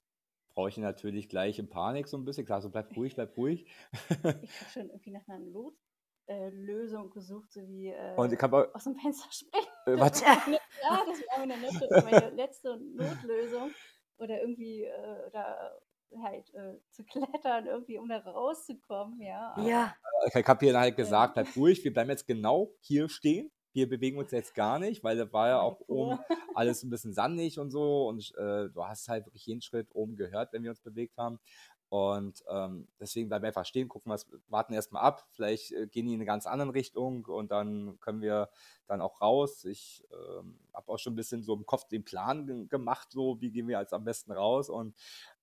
brauche ich natürlich gleich in Panik so ein bisschen. Klar, so bleib ruhig, bleib ruhig. Ich habe schon irgendwie nach einer Notlösung gesucht, so wie äh, Und ich habe, aus dem Fenster springen. Äh, was? Ja, das war meine, nette, meine letzte Notlösung. Oder irgendwie, äh, oder halt äh, zu klettern, irgendwie, um da rauszukommen, ja. Ja. ich habe hier halt gesagt, bleib ruhig, wir bleiben jetzt genau hier stehen. Wir bewegen uns jetzt gar nicht, weil da war ja auch oben alles ein bisschen sandig und so. Und äh, du hast halt wirklich jeden Schritt oben gehört, wenn wir uns bewegt haben. Und ähm, deswegen bleiben wir einfach stehen, gucken was, warten erstmal ab. Vielleicht äh, gehen die in eine ganz andere Richtung und dann können wir dann auch raus. Ich ähm, habe auch schon ein bisschen so im Kopf den Plan ge- gemacht, so wie gehen wir jetzt am besten raus. Und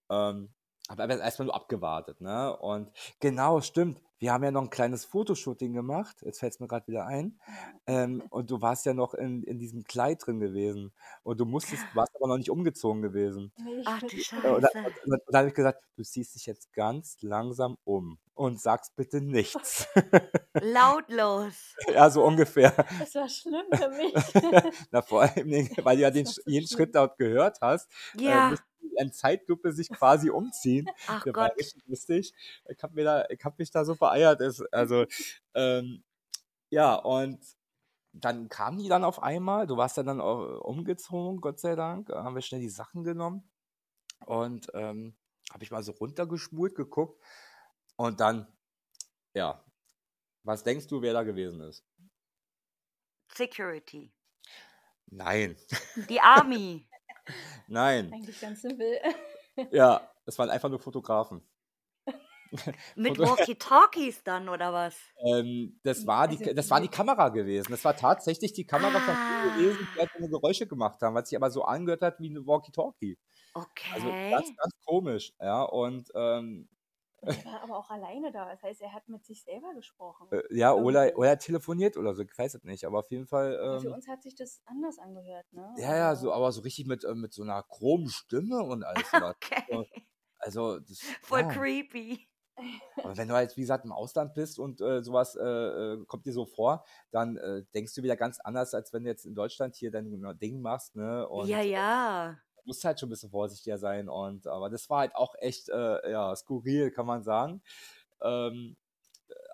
ähm, habe aber erstmal nur abgewartet, ne? Und genau, stimmt. Wir haben ja noch ein kleines Fotoshooting gemacht. Jetzt fällt es mir gerade wieder ein. Ähm, und du warst ja noch in, in diesem Kleid drin gewesen. Und du musstest, du warst aber noch nicht umgezogen gewesen. Ach du ich- Äh, Und, da- Scheiße. und, und dann habe ich gesagt, du ziehst dich jetzt ganz langsam um und sagst bitte nichts. Lautlos. ja, so ungefähr. Das war schlimm für mich. Na, vor allem, weil du ja den, jeden schlimm. Schritt laut gehört hast, äh, Ja. du in Zeitlupe sich quasi umziehen. Ach Der war Gott. richtig lustig. Ich habe da, ich hab mich da so beeiert. Also, ähm, ja, und dann kamen die dann auf einmal. Du warst dann, dann auch umgezogen, Gott sei Dank. Da haben wir schnell die Sachen genommen. Und ähm, habe ich mal so runtergespult, geguckt. Und dann, ja, was denkst du, wer da gewesen ist? Security. Nein, Die Army. nein. Eigentlich ganz simpel. Ja, es waren einfach nur Fotografen. Mit Walkie-Talkies dann, oder was? Ähm, das, war die, Also das war die Kamera gewesen. Das war tatsächlich die Kamera von Ah. Gewesen, die halt so eine Geräusche gemacht haben, was sich aber so angehört hat wie eine Walkie-Talkie. Also Okay. ganz, ganz komisch. Ja, und ähm, Er war aber auch alleine da. Das heißt, er hat mit sich selber gesprochen. äh, ja, oder, Irgendwie. oder er telefoniert oder so, ich weiß es nicht, aber auf jeden Fall. Aber für Ähm, uns hat sich das anders angehört, ne? ja, ja, Also, so, aber so richtig mit, äh, mit so einer chromen Stimme und alles. Okay. Also, das, Voll ja. creepy. Aber wenn du halt, wie gesagt, im Ausland bist und äh, sowas äh, äh, kommt dir so vor, dann äh, denkst du wieder ganz anders, als wenn du jetzt in Deutschland hier dein Ding machst, ne? Und Ja, ja. Musst halt schon ein bisschen vorsichtiger sein. Und aber das war halt auch echt, äh, ja, skurril, kann man sagen. Ähm,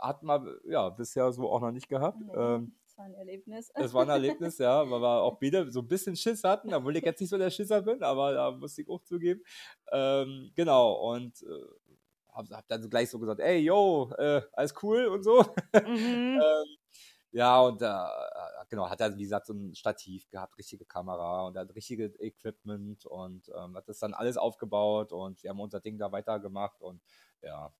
hat man ja bisher so auch noch nicht gehabt. nee, Ähm, das war ein Erlebnis. es war ein Erlebnis, ja, weil wir auch beide so ein bisschen Schiss hatten, obwohl ich jetzt nicht so der Schisser bin, aber da musste ich auch zugeben. Ähm, genau, und äh, hab, hab dann so gleich so gesagt, ey, yo, äh, alles cool und so. Mhm. ähm, ja, und äh, genau, hat er, wie gesagt, so ein Stativ gehabt, richtige Kamera und hat richtige Equipment und ähm, hat das dann alles aufgebaut und wir haben unser Ding da weitergemacht und ja,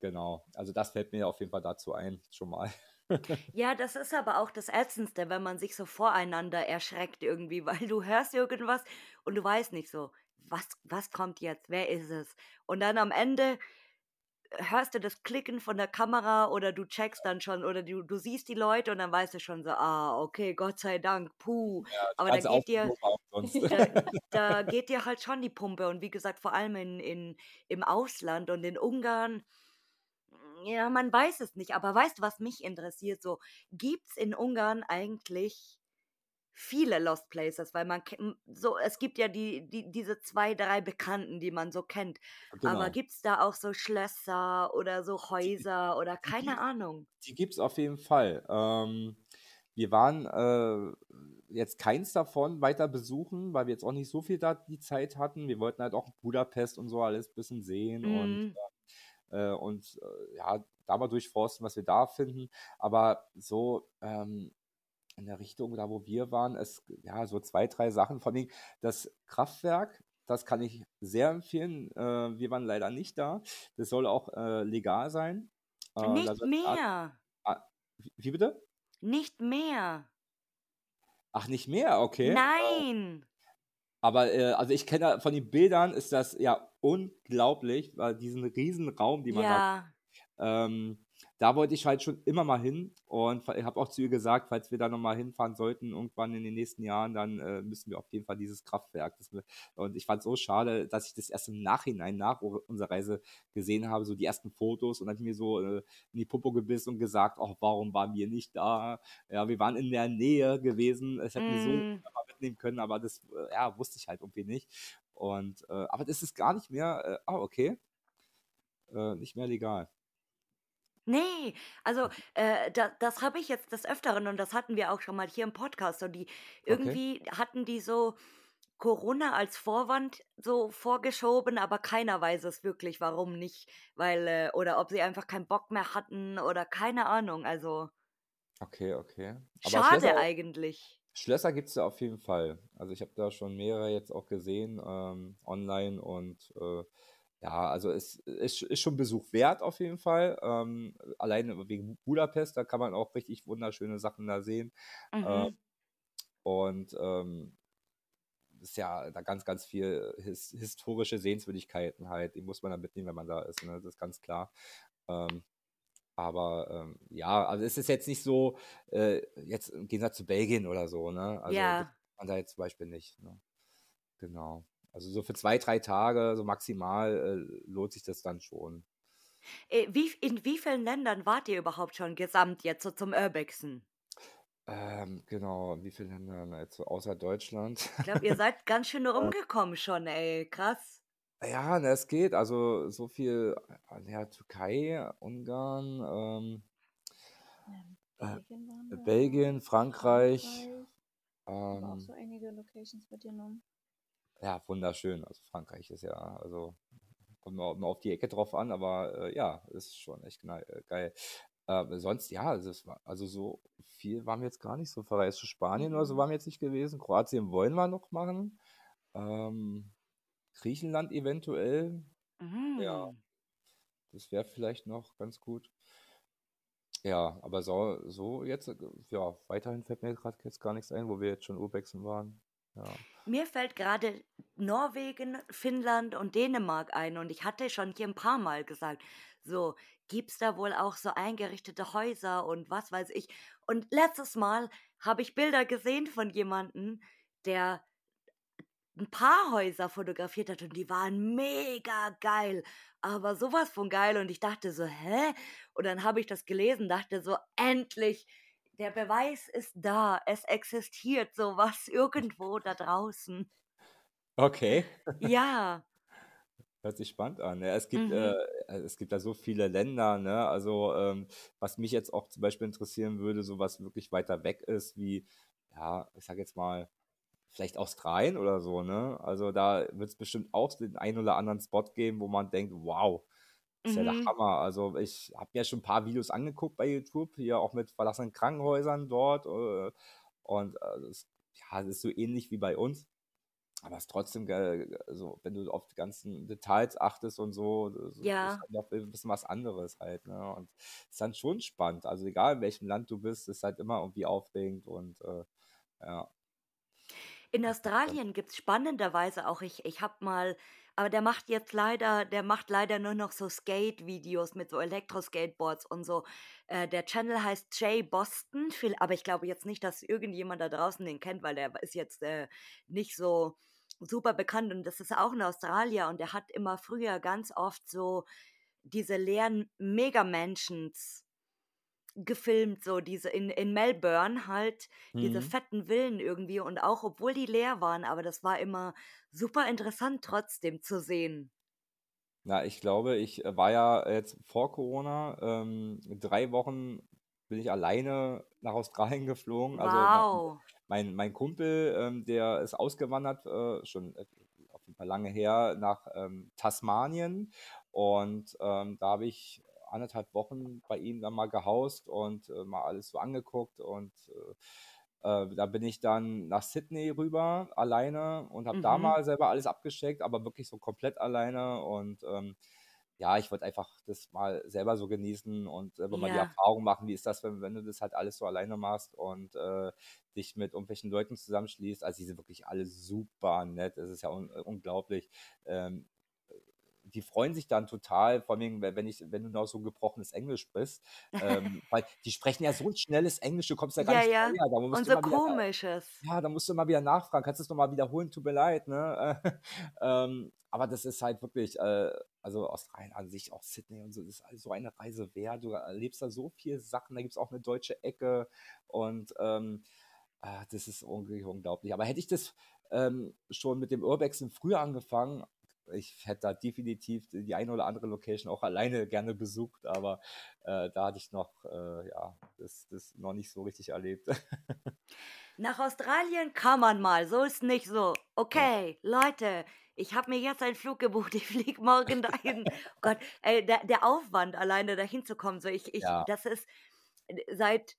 genau. Also das fällt mir auf jeden Fall dazu ein, schon mal. Ja, das ist aber auch das Ätzendste, wenn man sich so voreinander erschreckt irgendwie, weil du hörst irgendwas und du weißt nicht so, was, was kommt jetzt, wer ist es? Und dann am Ende hörst du das Klicken von der Kamera oder du checkst dann schon oder du, du siehst die Leute und dann weißt du schon so, ah, okay, Gott sei Dank, puh. Ja, Aber da geht dir, da, da geht dir halt schon die Pumpe. Und wie gesagt, vor allem in, in, im Ausland und in Ungarn, ja, man weiß es nicht. Aber weißt du, was mich interessiert? So, gibt's in Ungarn eigentlich viele Lost Places, weil man so, es gibt ja die, die, diese zwei, drei Bekannten, die man so kennt. Aber Genau. gibt's da auch so Schlösser oder so Die, Häuser oder die, keine gibt- Ahnung? die gibt es auf jeden Fall. Ähm, wir waren äh, jetzt keins davon weiter besuchen, weil wir jetzt auch nicht so viel da die Zeit hatten. Wir wollten halt auch Budapest und so alles ein bisschen sehen und, Mm, äh, und äh, ja, da mal durchforsten, was wir da finden. Aber so ähm, in der Richtung, da wo wir waren, es ja so zwei, drei Sachen. Vor allem das Kraftwerk, das kann ich sehr empfehlen. Äh, wir waren leider nicht da. Das soll auch äh, legal sein. Äh, nicht mehr. ah, wie bitte? Nicht mehr. Ach, nicht mehr, okay. Äh, Nein. aber äh, also ich kenne von den Bildern ist das ja unglaublich, weil diesen riesen Raum, die man Ja. Ähm, da wollte ich halt schon immer mal hin und ich habe auch zu ihr gesagt, falls wir da nochmal hinfahren sollten, irgendwann in den nächsten Jahren, dann äh, müssen wir auf jeden Fall dieses Kraftwerk. Wir, und ich fand es so schade, dass ich das erst im Nachhinein nach unserer Reise gesehen habe, so die ersten Fotos und dann hab ich mir so äh, in die Popo gebissen und gesagt, ach, warum waren wir nicht da? Ja, wir waren in der Nähe gewesen, es hätten wir so Mm, mitnehmen können, aber das äh, ja, wusste ich halt irgendwie nicht. Und äh, aber das ist gar nicht mehr, äh, ah, okay, äh, nicht mehr legal. Nee, also äh, da, das habe ich jetzt des Öfteren und das hatten wir auch schon mal hier im Podcast. Und die Okay. irgendwie hatten die so Corona als Vorwand so vorgeschoben, aber keiner weiß es wirklich, warum nicht, weil äh, oder ob sie einfach keinen Bock mehr hatten oder keine Ahnung. Also Okay, okay. Aber schade Schlösser, eigentlich. Schlösser gibt es da auf jeden Fall. Also ich habe da schon mehrere jetzt auch gesehen ähm, online und äh, ja, also es ist, ist schon Besuch wert auf jeden Fall. Ähm, alleine wegen Budapest, da kann man auch richtig wunderschöne Sachen da sehen. Äh, Mhm. und ähm, ist ja da ganz, ganz viel his historische Sehenswürdigkeiten halt. Die muss man da mitnehmen, wenn man da ist. Ne? Das ist ganz klar. Ähm, aber ähm, ja, also es ist jetzt nicht so, äh, jetzt im Gegensatz zu Belgien oder so, ne? Also Ja. man da jetzt zum Beispiel nicht. Ne? Genau. Also so für zwei, drei Tage, so maximal, äh, lohnt sich das dann schon. Äh, Wie, in wie vielen Ländern wart ihr überhaupt schon gesamt jetzt so zum Urbexen? Ähm, genau, wie viele Länder ne, jetzt so außer Deutschland? Ich glaube, ihr seid ganz schön rumgekommen schon, ey. Krass. Ja, ne, es geht. Also so viel, äh, ja, Türkei, Ungarn, ähm, Ja, äh, Belgien wir, Belgien, Frankreich, Frankreich, aber auch ähm, so einige Locations mitgenommen. Ja, wunderschön. Also Frankreich ist ja, also kommt mal, mal auf die Ecke drauf an, aber äh, ja, ist schon echt äh, geil. Äh, sonst, ja, also, war, also so viel waren wir jetzt gar nicht so verreist. Zu Spanien oder so Mhm. waren wir jetzt nicht gewesen. Kroatien wollen wir noch machen. Ähm, Griechenland eventuell. Ja, Mhm. das wäre vielleicht noch ganz gut. Ja, aber so, so jetzt, äh, ja, weiterhin fällt mir gerade jetzt gar nichts ein, wo wir jetzt schon Urbexen waren. Ja. Mir fällt gerade Norwegen, Finnland und Dänemark ein und ich hatte schon hier ein paar Mal gesagt, so gibt's da wohl auch so eingerichtete Häuser und was weiß ich. Und letztes Mal habe ich Bilder gesehen von jemandem, der ein paar Häuser fotografiert hat und die waren mega geil, aber sowas von geil und ich dachte so, hä? Und dann habe ich das gelesen, dachte so, endlich, der Beweis ist da, es existiert sowas irgendwo da draußen. Okay. Ja, Hört sich spannend an. Ja, es gibt, mhm, äh, äh, es gibt da so viele Länder, ne? Also, ähm, was mich jetzt auch zum Beispiel interessieren würde, so was wirklich weiter weg ist, wie, ja, ich sag jetzt mal, vielleicht Australien oder so, ne? Also da wird es bestimmt auch den einen oder anderen Spot geben, wo man denkt, wow, ist ja der mhm, Hammer. Also ich habe mir schon ein paar Videos angeguckt bei YouTube, hier auch mit verlassenen Krankenhäusern dort. Äh, und äh, das, ja, das ist so ähnlich wie bei uns. Aber es ist trotzdem also wenn du auf die ganzen Details achtest und so, das ist ja. halt noch ein bisschen was anderes halt, ne? Und es ist dann schon spannend. Also egal in welchem Land du bist, ist halt immer irgendwie aufregend und äh, ja, In das. Australien gibt es spannenderweise auch, ich, ich habe mal aber der macht jetzt leider, der macht leider nur noch so Skate-Videos mit so Elektro-Skateboards und so. Äh, der Channel heißt Jay Boston, aber ich glaube jetzt nicht, dass irgendjemand da draußen den kennt, weil der ist jetzt äh, nicht so super bekannt. Und das ist auch in Australien. Und der hat immer früher ganz oft so diese leeren Mega-Mansions gefilmt, so diese in, in Melbourne halt, diese Mhm. fetten Villen irgendwie und auch obwohl die leer waren, aber das war immer super interessant trotzdem zu sehen. Na, ich glaube, ich äh, war ja jetzt vor Corona, ähm, drei Wochen bin ich alleine nach Australien geflogen. Also mein, Wow. mein, mein Kumpel, ähm, der ist ausgewandert, äh, schon äh, auf jeden Fall lange her, nach ähm, Tasmanien. Und ähm, da habe ich anderthalb Wochen bei ihm dann mal gehaust und äh, mal alles so angeguckt. Und äh, äh, da bin ich dann nach Sydney rüber, alleine, und habe da Mhm. mal selber alles abgesteckt, aber wirklich so komplett alleine. Und ähm, ja, ich wollte einfach das mal selber so genießen und selber mal die Ja. Erfahrung machen, wie ist das, wenn, wenn du das halt alles so alleine machst und äh, dich mit irgendwelchen Leuten zusammenschließt. Also die sind wirklich alle super nett. Es ist ja un unglaublich. Ähm, die freuen sich dann total, vor allem, wenn ich, wenn du noch so gebrochenes Englisch sprichst, ähm, weil die sprechen ja so ein schnelles Englisch, du kommst ja gar Ja, nicht ja. hinterher. Da musst Und du so immer wieder, komisches. ja, da musst du immer wieder nachfragen, kannst du es nochmal wiederholen, tut mir leid, ne? ähm, aber das ist halt wirklich, äh, also Australien an sich, auch Sydney und so, das ist so eine Reise wert. Du erlebst da so viele Sachen, da gibt es auch eine deutsche Ecke und ähm, ah, das ist unglaublich, unglaublich. Aber hätte ich das ähm, schon mit dem Urbexen früher angefangen, ich hätte da definitiv die eine oder andere Location auch alleine gerne besucht, aber äh, da hatte ich noch, äh, ja, das, das noch nicht so richtig erlebt. Nach Australien kann man mal, so ist nicht so. Ja. Okay, Leute, ich habe mir jetzt einen Flug gebucht, ich fliege morgen dahin. Oh Gott, ey, der, der Aufwand alleine dahin zu kommen, so ich, ich, Ja. das ist äh, seit,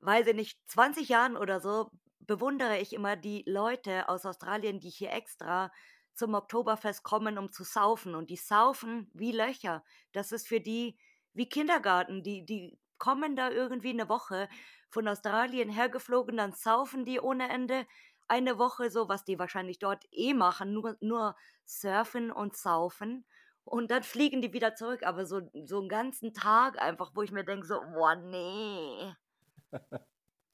weiß ich nicht, 20 Jahren oder so, bewundere ich immer die Leute aus Australien, die hier extra zum Oktoberfest kommen, um zu saufen. Und die saufen wie Löcher. Das ist für die wie Kindergarten. Die, die kommen da irgendwie eine Woche von Australien hergeflogen, dann saufen die ohne Ende eine Woche, so was die wahrscheinlich dort eh machen, nur, nur surfen und saufen. Und dann fliegen die wieder zurück, aber so, so einen ganzen Tag einfach, wo ich mir denke, so, boah, nee.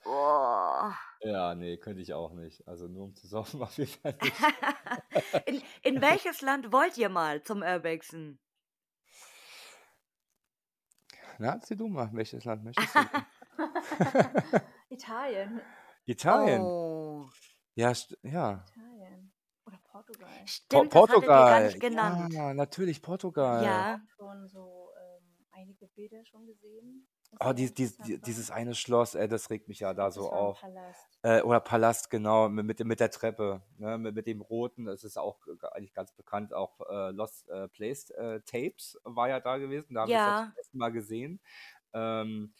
Boah. Ja, nee, könnte ich auch nicht. Also nur um zu saufen auf jeden Fall nicht. in, in welches Land wollt ihr mal zum Urbexen? Na, erzähl du mal, welches Land möchtest du? Italien. Italien. Oh, Ja, st- ja. Italien. Oder Portugal. Po stimmt, das hattet ihr gar Portugal. nicht genannt. Ja, natürlich Portugal. Ja, Ich habe schon so ähm, einige Bilder schon gesehen. Oh, interessant die- war. dieses eine Schloss, ey, das regt mich ja da so das ein auf. Palast. Äh, oder Palast, genau, mit, mit, der Treppe, ne, mit, mit dem roten, das ist auch eigentlich ganz bekannt, auch äh, Lost äh, Place äh, Tapes war ja da gewesen, da haben wir es ja ja. zum ersten Mal gesehen. Ähm,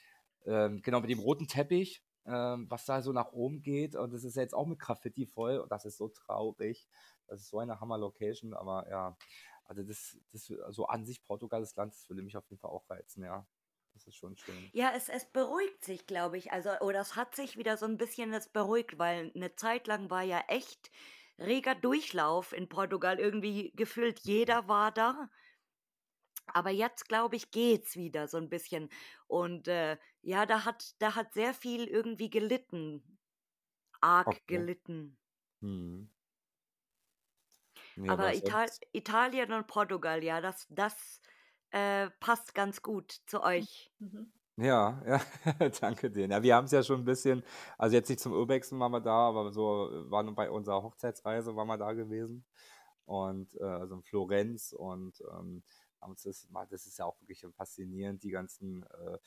ähm, genau, mit dem roten Teppich, ähm, was da so nach oben geht und das ist ja jetzt auch mit Graffiti voll und das ist so traurig. Das ist so eine Hammer-Location, aber ja, also das, das, so an sich Portugal, das Land, das würde mich auf jeden Fall auch reizen, ja. Das ist schon schön. Ja, es, es beruhigt sich, glaube ich. Also, oder es hat sich wieder so ein bisschen es beruhigt, weil eine Zeit lang war ja echt reger Durchlauf in Portugal. Irgendwie gefühlt jeder war da. Aber jetzt, glaube ich, geht's wieder so ein bisschen. Und äh, ja, da hat, da hat sehr viel irgendwie gelitten. Arg Okay. gelitten. Hm. Nee, aber Ital. Italien und Portugal, ja, das, das äh, passt ganz gut zu euch. Mhm. Ja, ja, danke dir. Ja, wir haben es ja schon ein bisschen, also jetzt nicht zum Urbexen waren wir da, aber so äh, waren bei unserer Hochzeitsreise waren wir da gewesen und äh, also in Florenz und ähm, haben uns das, das ist ja auch wirklich faszinierend, die ganzen äh,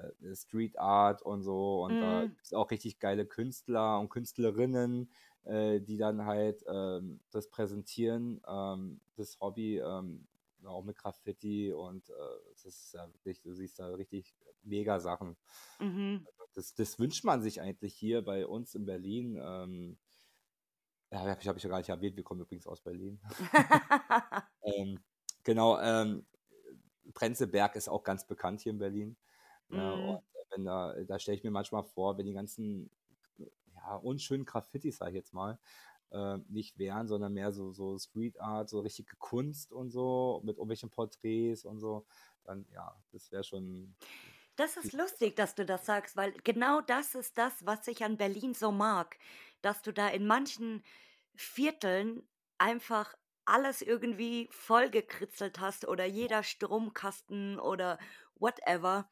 äh, Street Art und so und da Mm, gibt es auch richtig geile Künstler und Künstlerinnen, äh, die dann halt ähm, das präsentieren, ähm, das Hobby, ähm, auch mit Graffiti und äh, das ist ja wirklich, du siehst da richtig mega Sachen. mhm. Das, das wünscht man sich eigentlich hier bei uns in Berlin. Ähm, ja, habe ich, hab ich ja gar nicht erwähnt, wir kommen übrigens aus Berlin. ähm, genau, ähm, Prenzlberg ist auch ganz bekannt hier in Berlin. Ja, Mm, und wenn da, da stelle ich mir manchmal vor, wenn die ganzen ja, unschönen Graffitis, sag ich jetzt mal, äh, nicht wären, sondern mehr so, so Street Art, so richtige Kunst und so, mit irgendwelchen Porträts und so, dann ja, das wäre schon. Das ist lustig, dass du das sagst, weil genau das ist das, was ich an Berlin so mag, dass du da in manchen Vierteln einfach alles irgendwie vollgekritzelt hast oder jeder Stromkasten oder whatever.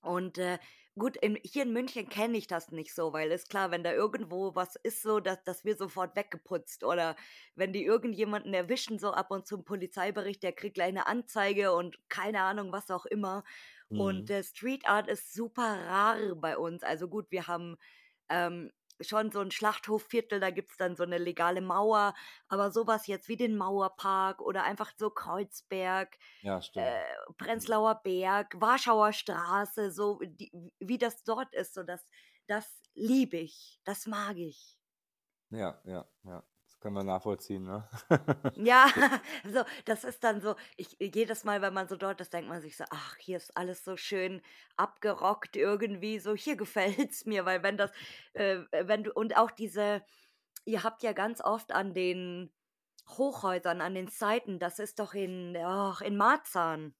Und äh, gut, in, hier in München kenne ich das nicht so, weil ist klar, wenn da irgendwo was ist, so, dass das wird sofort weggeputzt. Oder wenn die irgendjemanden erwischen, so ab und zu ein Polizeibericht, der kriegt gleich eine Anzeige und keine Ahnung, was auch immer. Mhm. Und äh, Street Art ist super rar bei uns. Also gut, wir haben ähm, schon so ein Schlachthofviertel, da gibt es dann so eine legale Mauer, aber sowas jetzt wie den Mauerpark oder einfach so Kreuzberg, ja, äh, Prenzlauer Berg, Warschauer Straße, so die, wie das dort ist, so das, das liebe ich, das mag ich. Ja, ja, ja können wir nachvollziehen, ne? Ja, so, das ist dann so, ich jedes Mal, wenn man so dort ist, denkt man sich so, ach, hier ist alles so schön abgerockt irgendwie, so hier gefällt's mir, weil wenn das, äh, wenn du, und auch diese, ihr habt ja ganz oft an den Hochhäusern, an den Seiten, das ist doch in, ach, in Marzahn.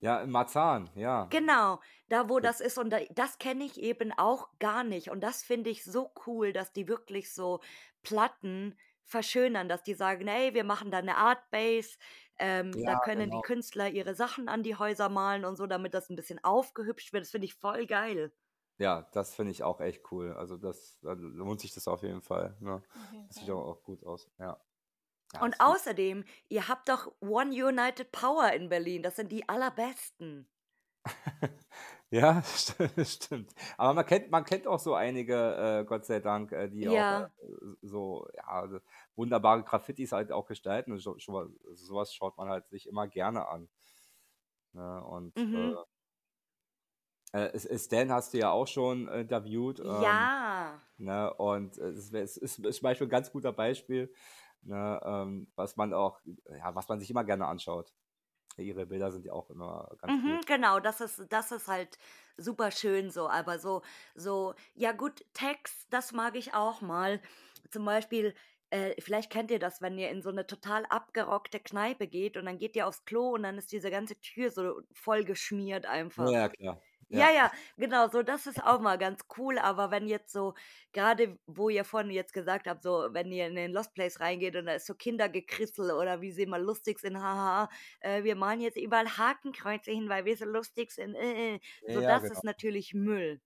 Ja, in Marzahn, ja. Genau, da wo das ist und da, das kenne ich eben auch gar nicht und das finde ich so cool, dass die wirklich so Platten verschönern, dass die sagen, hey, wir machen da eine Art Base, ähm, ja, da können genau. die Künstler ihre Sachen an die Häuser malen und so, damit das ein bisschen aufgehübscht wird. Das finde ich voll geil. Ja, das finde ich auch echt cool. Also das da lohnt sich das auf jeden Fall. Ne? Okay, das sieht auch, auch gut aus. Ja. Ja und außerdem, ihr habt doch One United Power in Berlin. Das sind die allerbesten. Ja, stimmt. Aber man kennt, man kennt auch so einige, äh, Gott sei Dank, äh, die ja. auch äh, so ja, wunderbare Graffitis halt auch gestalten. Und so, so, sowas schaut man halt sich immer gerne an. Ne? Und mhm. äh, äh Stan hast du ja auch schon interviewt. Ähm, ja. Ne? Und es ist, ist, ist zum Beispiel ein ganz guter Beispiel, ne? ähm, was man auch, ja, was man sich immer gerne anschaut ihre Bilder sind ja auch immer ganz mhm, gut. Genau, das ist, das ist halt super schön so. Aber so, so, ja gut, Text, das mag ich auch mal. Zum Beispiel, äh, vielleicht kennt ihr das, wenn ihr in so eine total abgerockte Kneipe geht und dann geht ihr aufs Klo und dann ist diese ganze Tür so voll geschmiert einfach. Ja, klar. Ja. ja, ja, genau, so das ist auch mal ganz cool, aber wenn jetzt so, gerade wo ihr vorhin jetzt gesagt habt, so wenn ihr in den Lost Place reingeht und da ist so Kindergekrissel oder wie sie mal lustig sind, haha, äh, wir malen jetzt überall Hakenkreuze hin, weil wir so lustig sind, äh, äh. so ja, das genau. ist natürlich Müll.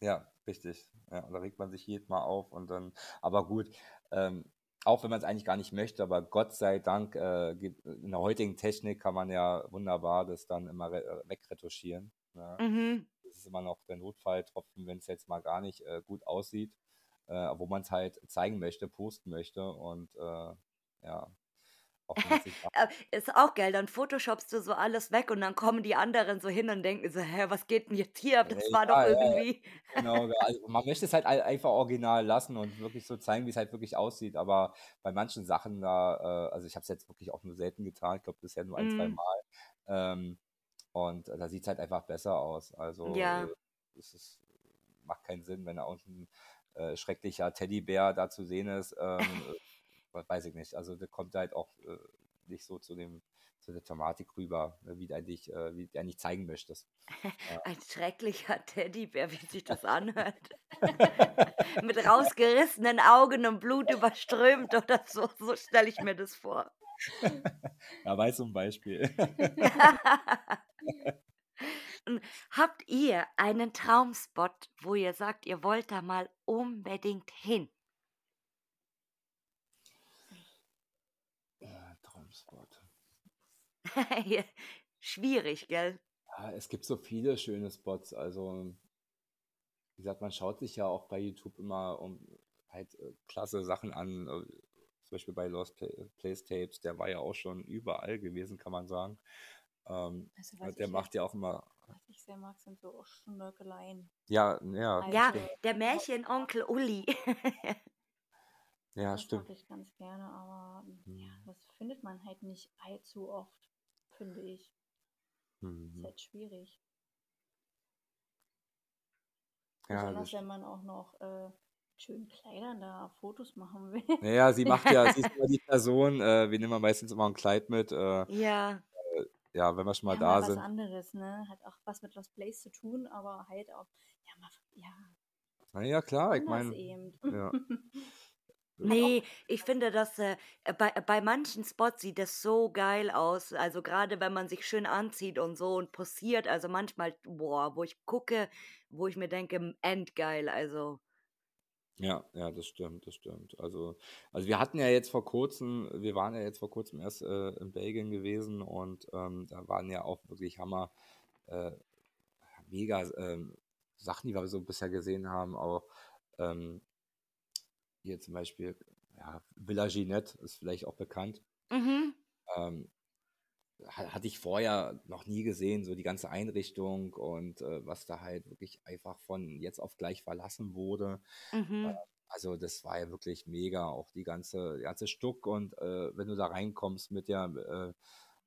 Ja, richtig. Ja, da regt man sich jedes Mal auf und dann, aber gut, ähm, auch wenn man es eigentlich gar nicht möchte, aber Gott sei Dank, äh, in der heutigen Technik kann man ja wunderbar das dann immer wegretuschieren. Ne? Mhm. Das ist immer noch der Notfalltropfen, wenn es jetzt mal gar nicht äh, gut aussieht, äh, wo man es halt zeigen möchte, posten möchte und äh, ja. Auch äh, ist auch geil, dann photoshopst du so alles weg und dann kommen die anderen so hin und denken so, hä, was geht denn jetzt hier ab? Das ja, war doch irgendwie. Genau, also man möchte es halt einfach original lassen und wirklich so zeigen, wie es halt wirklich aussieht, aber bei manchen Sachen da, äh, also ich habe es jetzt wirklich auch nur selten getan, ich glaube bisher nur ein, mm. zwei mhm. Mal, ähm, und da sieht es halt einfach besser aus. Also ja. Äh, es ist, macht keinen Sinn, wenn da unten äh, schrecklicher Teddybär da zu sehen ist. Ähm, äh, weiß ich nicht. Also der kommt halt auch äh, nicht so zu dem zu der Thematik rüber, ne, wie du eigentlich, äh, wie du eigentlich zeigen möchtest. Ein schrecklicher Teddybär, wie sich das anhört. Mit rausgerissenen Augen und Blut überströmt oder so. So stelle ich mir das vor. ja, weiß zum Beispiel. Habt ihr einen Traumspot, wo ihr sagt, ihr wollt da mal unbedingt hin? Ja, Traumspot. Schwierig, gell? Ja, es gibt so viele schöne Spots. Also, wie gesagt, man schaut sich ja auch bei YouTube immer um halt äh, klasse Sachen an. Äh, zum Beispiel bei Lost Place Tapes, der war ja auch schon überall gewesen, kann man sagen. Ähm, also, der macht ja auch immer. Was ich sehr mag, sind so Schnörkeleien. Ja, ja. Also, ja, der Märchenonkel Uli. ja, das stimmt. Das ich ganz gerne, aber hm. ja, das findet man halt nicht allzu oft, finde ich. Mhm. ist halt schwierig. Ja, Besonders wenn man auch noch äh, schönen Kleidern da Fotos machen will. Naja, sie macht ja, sie ist immer die Person, äh, wir nehmen meistens immer ein Kleid mit. Äh, Ja. Ja, wenn wir schon mal Ja, da mal was sind. anderes, ne? Hat auch was mit Lost Place zu tun, aber halt auch, ja, mal, ja, Naja, klar, ich meine, ja. Nee, ich finde, dass äh, bei, bei manchen Spots sieht das so geil aus. Also gerade wenn man sich schön anzieht und so und posiert. Also manchmal, boah, wo ich gucke, wo ich mir denke, endgeil. Also, Ja, ja, das stimmt, das stimmt. Also, also wir hatten ja jetzt vor kurzem, wir waren ja jetzt vor kurzem erst äh, in Belgien gewesen und ähm, da waren ja auch wirklich Hammer, äh, mega ähm, Sachen, die wir so bisher gesehen haben. Auch ähm, hier zum Beispiel, ja, Villa Ginette ist vielleicht auch bekannt. mhm. Ähm, hatte ich vorher noch nie gesehen, so die ganze Einrichtung und äh, was da halt wirklich einfach von jetzt auf gleich verlassen wurde. Mhm. Also das war ja wirklich mega, auch die ganze, die ganze Stuck und äh, wenn du da reinkommst mit der, äh,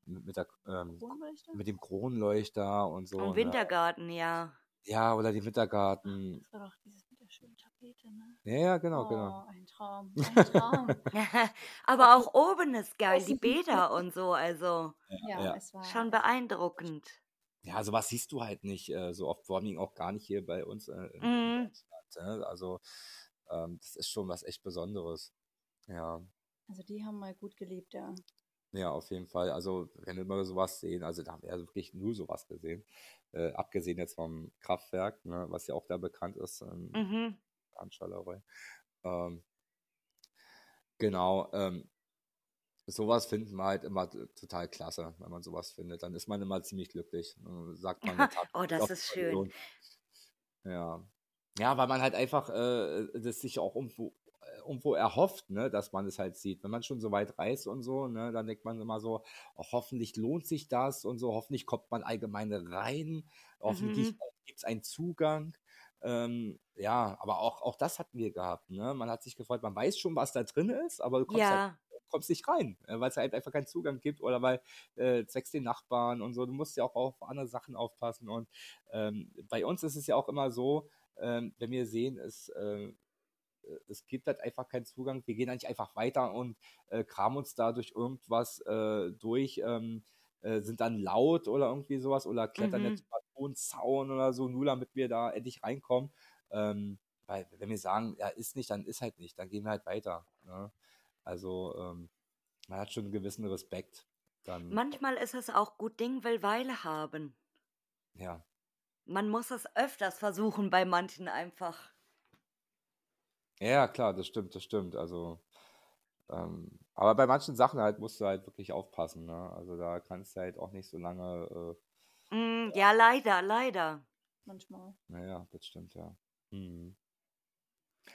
mit, der, ähm, Kronleuchter? mit dem Kronleuchter und so. Und ne? Wintergarten, ja. Ja, oder die Wintergarten. Das war doch dieses schönen Tapete, ne? Ja, ja, genau, oh, genau. ein Traum, ein Traum. Aber auch oben ist geil, die Bäder und so. Also ja, Ja. es war schon beeindruckend. Ja, sowas siehst du halt nicht äh, so oft, vor allem auch gar nicht hier bei uns äh, in Mhm. Deutschland. Ne? Also ähm, das ist schon was echt Besonderes. Ja. Also die haben mal gut gelebt, ja. Ja, auf jeden Fall. Also, wenn wir mal sowas sehen, also da haben wir ja wirklich nur sowas gesehen. Äh, abgesehen jetzt vom Kraftwerk, ne, was ja auch da bekannt ist, in Mhm. An Charleroi. Ähm, genau, ähm, sowas finden wir halt immer total klasse, wenn man sowas findet. Dann ist man immer ziemlich glücklich. Dann sagt man, Oh, das ist schön. Ja. Ja, weil man halt einfach äh, das sich auch irgendwo, äh, irgendwo erhofft, ne, dass man es halt sieht. Wenn man schon so weit reist und so, ne, dann denkt man immer so, oh, hoffentlich lohnt sich das und so, hoffentlich kommt man allgemein rein, hoffentlich Mhm. gibt es einen Zugang. Ähm, ja, aber auch, auch das hatten wir gehabt. Ne? Man hat sich gefreut, man weiß schon, was da drin ist, aber du kommst, halt, Ja, kommst nicht rein, äh, weil es halt einfach keinen Zugang gibt oder weil äh, zwecks den Nachbarn und so. Du musst ja auch auf andere Sachen aufpassen. Und ähm, bei uns ist es ja auch immer so, ähm, wenn wir sehen, es, äh, es gibt halt einfach keinen Zugang, wir gehen nicht einfach weiter und äh, kramen uns da durch irgendwas äh, durch, ähm, äh, sind dann laut oder irgendwie sowas oder klettern Mhm. jetzt über einen Zaun oder so, nur damit wir da endlich reinkommen. Ähm, weil wenn wir sagen, ja, ist nicht, dann ist halt nicht, dann gehen wir halt weiter. Ne? Also ähm, man hat schon einen gewissen Respekt. Dann, manchmal ist es auch gut, Ding will Weile haben. ja. Man muss es öfters versuchen bei manchen einfach. Ja, klar, das stimmt, das stimmt. Also, ähm, aber bei manchen Sachen halt musst du halt wirklich aufpassen, ne? Also da kannst du halt auch nicht so lange, Mm, ja, leider, leider. Manchmal. naja, das stimmt, ja. Mhm.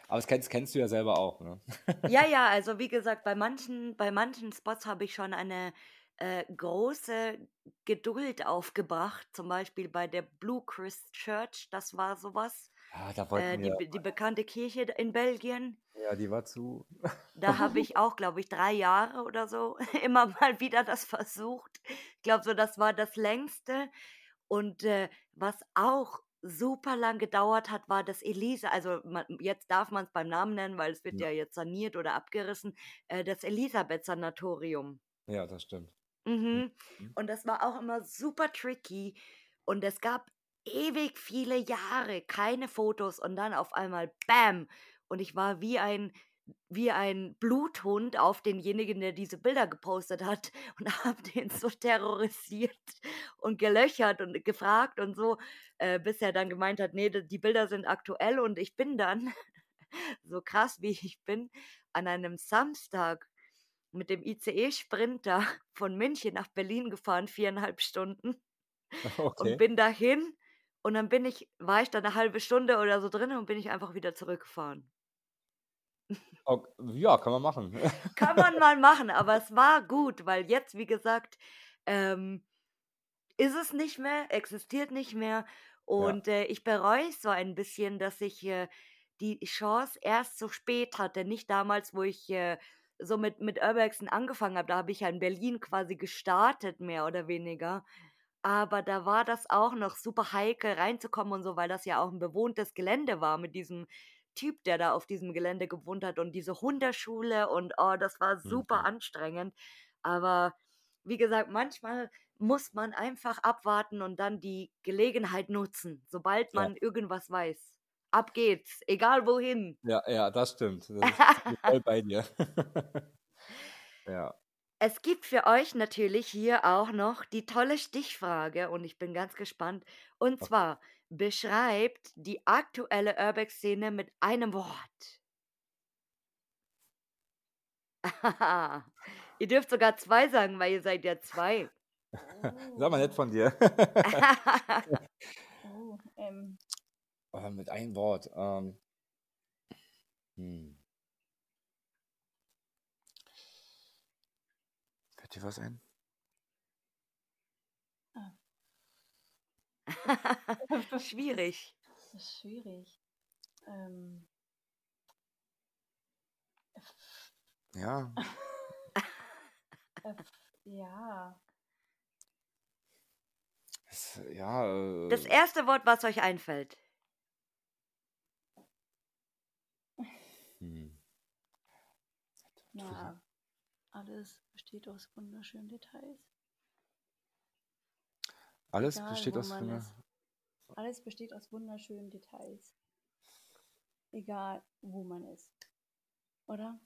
Aber das kennst, kennst du ja selber auch, ne? Ja, ja, also wie gesagt, bei manchen, bei manchen Spots habe ich schon eine äh, große Geduld aufgebracht. Zum Beispiel bei der Blue Christ Church, das war sowas. Ja, da Äh, die, wir, die bekannte Kirche in Belgien. ja, die war zu. Da habe ich auch, glaube ich, drei Jahre oder so immer mal wieder das versucht. Ich glaube, so das war das längste. Und äh, was auch super lang gedauert hat, war das Elisa. Also man, jetzt darf man es beim Namen nennen, weil es wird Ja. ja jetzt saniert oder abgerissen. Äh, das Elisabeth-Sanatorium. Ja, das stimmt. Mhm. Mhm. Und das war auch immer super tricky. Und es gab ewig viele Jahre keine Fotos und dann auf einmal Bam! Und ich war wie ein wie ein Bluthund auf denjenigen, der diese Bilder gepostet hat und habe den so terrorisiert und gelöchert und gefragt und so, äh, bis er dann gemeint hat, nee, die Bilder sind aktuell und ich bin dann, so krass wie ich bin, an einem Samstag mit dem ICE-Sprinter von München nach Berlin gefahren, viereinhalb Stunden Okay. und bin dahin und dann bin ich, war ich da eine halbe Stunde oder so drin und bin ich einfach wieder zurückgefahren. Ok- Ja, kann man machen. Kann man mal machen, aber es war gut, weil jetzt, wie gesagt, ähm, ist es nicht mehr, existiert nicht mehr. Und äh, ich bereue es so ein bisschen, dass ich äh, die Chance erst so spät hatte. Nicht damals, wo ich äh, so mit, mit Urbexen angefangen habe. Da habe ich ja in Berlin quasi gestartet, mehr oder weniger. Aber da war das auch noch super heikel reinzukommen und so, weil das ja auch ein bewohntes Gelände war mit diesem Typ, der da auf diesem Gelände gewohnt hat und diese Hundeschule und oh, das war super Mhm. anstrengend. Aber wie gesagt, manchmal muss man einfach abwarten und dann die Gelegenheit nutzen, sobald Ja. man irgendwas weiß. Ab geht's, egal wohin. Ja, ja, das stimmt. Das ist voll bei dir. Ja. Es gibt für euch natürlich hier auch noch die tolle Stichfrage und ich bin ganz gespannt. Und Okay. Beschreibt die aktuelle Urbex-Szene mit einem Wort. Ihr dürft sogar zwei sagen, weil ihr seid ja zwei. Sag mal nett von dir. Oh, ähm, Oh, mit einem Wort. Ähm. Hm. Fällt dir was ein? Schwierig. das ist schwierig. Ähm, Ja. ja, Das, ja. Das Äh, erste Wort, was euch einfällt. hm. na, alles besteht aus wunderschönen Details. Alles Egal, besteht aus. ist. Alles besteht aus wunderschönen Details. Egal, wo man ist. Oder?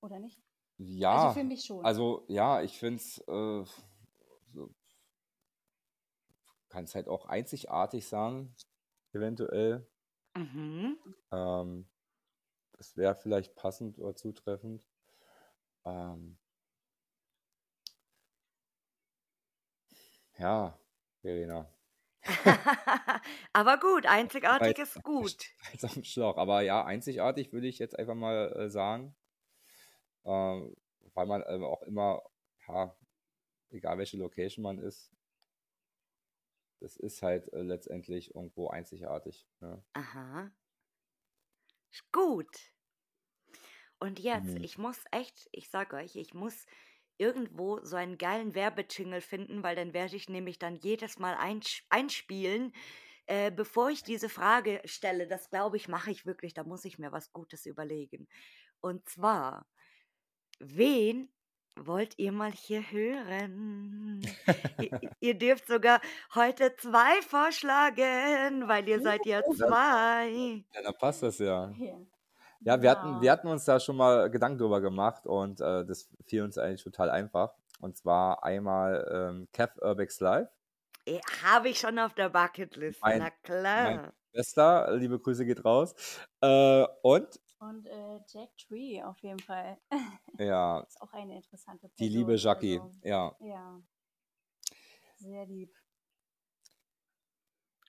Oder nicht? Ja. Also für mich schon. Also ja, ich finde es, äh, so, kann es halt auch einzigartig sein, eventuell. Mhm. Ähm, das wäre vielleicht passend oder zutreffend. Ähm, ja, Verena. Aber gut, einzigartig ist gut. Jetzt am Schlauch. Aber ja, einzigartig würde ich jetzt einfach mal äh, sagen. Ähm, weil man ähm, auch immer, ja, egal welche Location man ist, das ist halt äh, letztendlich irgendwo einzigartig. Ne? Aha. Gut. Und jetzt, Mhm. ich muss echt, ich sag euch, ich muss irgendwo so einen geilen Werbejingle finden, weil dann werde ich nämlich dann jedes Mal einsch einspielen, äh, bevor ich diese Frage stelle. Das glaube ich, mache ich wirklich. Da muss ich mir was Gutes überlegen. Und zwar, wen wollt ihr mal hier hören? ihr, ihr dürft sogar heute zwei vorschlagen, weil ihr seid ja zwei. Ja, dann passt das ja. Hier. Ja, wir hatten, wir hatten uns da schon mal Gedanken drüber gemacht und äh, das fiel uns eigentlich total einfach. Und zwar einmal ähm, Kev Urbex Live. Habe ich schon auf der Bucketlist. Mein- Na klar. Schwester, liebe Grüße geht raus. Äh, und Und äh, Jack Tree auf jeden Fall. ja, ist auch eine interessante Person. die liebe Jackie. Also, Ja, ja. Sehr lieb.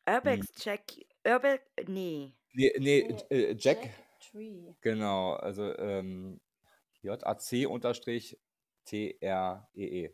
Urbex Jack. Urbex. Nee. nee, nee Nee, äh, Jack, Tree. genau, also ähm, J-A-C unterstrich T-R-E-E.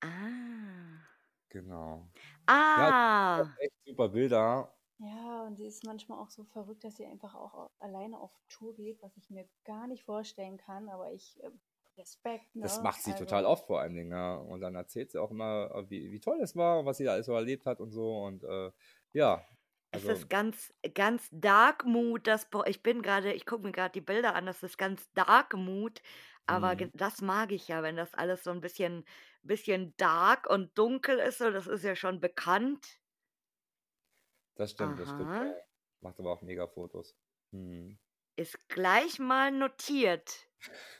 Ah. Genau. Ah. Echt super Bilder. Ja, und sie ist manchmal auch so verrückt, dass sie einfach auch au- alleine auf Tour geht, was ich mir gar nicht vorstellen kann, aber ich äh, Respekt, ne? Das macht sie Also, total oft vor allen Dingen. Ja. Und dann erzählt sie auch immer, wie, wie toll es war, was sie da alles so erlebt hat und so. Und äh, ja, Es also ist ganz, ganz Dark Mood. Das, ich bin gerade, ich gucke mir gerade die Bilder an. Das ist ganz Dark Mood. Aber ge- das mag ich ja, wenn das alles so ein bisschen, bisschen dark und dunkel ist. So, das ist ja schon bekannt. das stimmt, das stimmt. Aha. Macht aber auch mega Fotos. Mhm. Ist gleich mal notiert.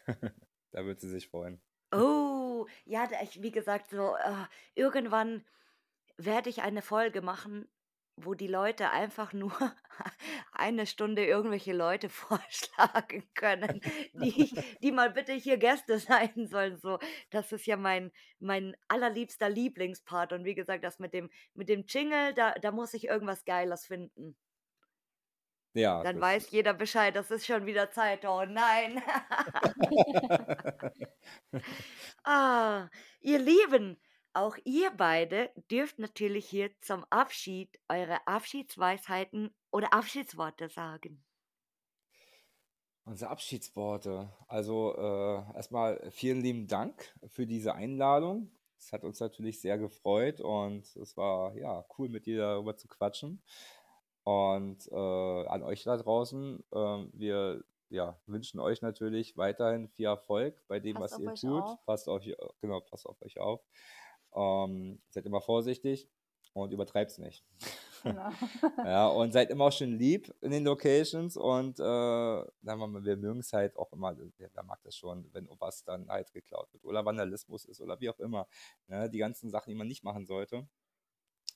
Da wird sie sich freuen. Oh, ja, ich, wie gesagt, so äh, irgendwann werde ich eine Folge machen, wo die Leute einfach nur eine Stunde irgendwelche Leute vorschlagen können, die, ich- die mal bitte hier Gäste sein sollen. So, das ist ja mein, mein allerliebster Lieblingspart. Und wie gesagt, das mit dem, mit dem Jingle, da, da muss ich irgendwas Geiles finden. Ja, Dann weiß jeder Bescheid, das ist schon wieder Zeit. Oh nein. Ah, ihr Lieben, auch ihr beide dürft natürlich hier zum Abschied eure Abschiedsweisheiten oder Abschiedsworte sagen. Unsere Abschiedsworte. Also äh, erstmal vielen lieben Dank für diese Einladung. Es hat uns natürlich sehr gefreut und es war ja cool mit dir darüber zu quatschen. Und äh, an euch da draußen, äh, wir ja, wünschen euch natürlich weiterhin viel Erfolg bei dem, Passt was ihr tut. auf. Passt auf, genau, passt auf euch auf. Ähm, seid immer vorsichtig und übertreibt es nicht. Genau. Ja, und seid immer auch schön lieb in den Locations und äh, wir wir mögen es halt auch immer, wer, mag das schon, wenn was dann halt geklaut wird oder Vandalismus ist oder wie auch immer. Ne? Die ganzen Sachen, die man nicht machen sollte.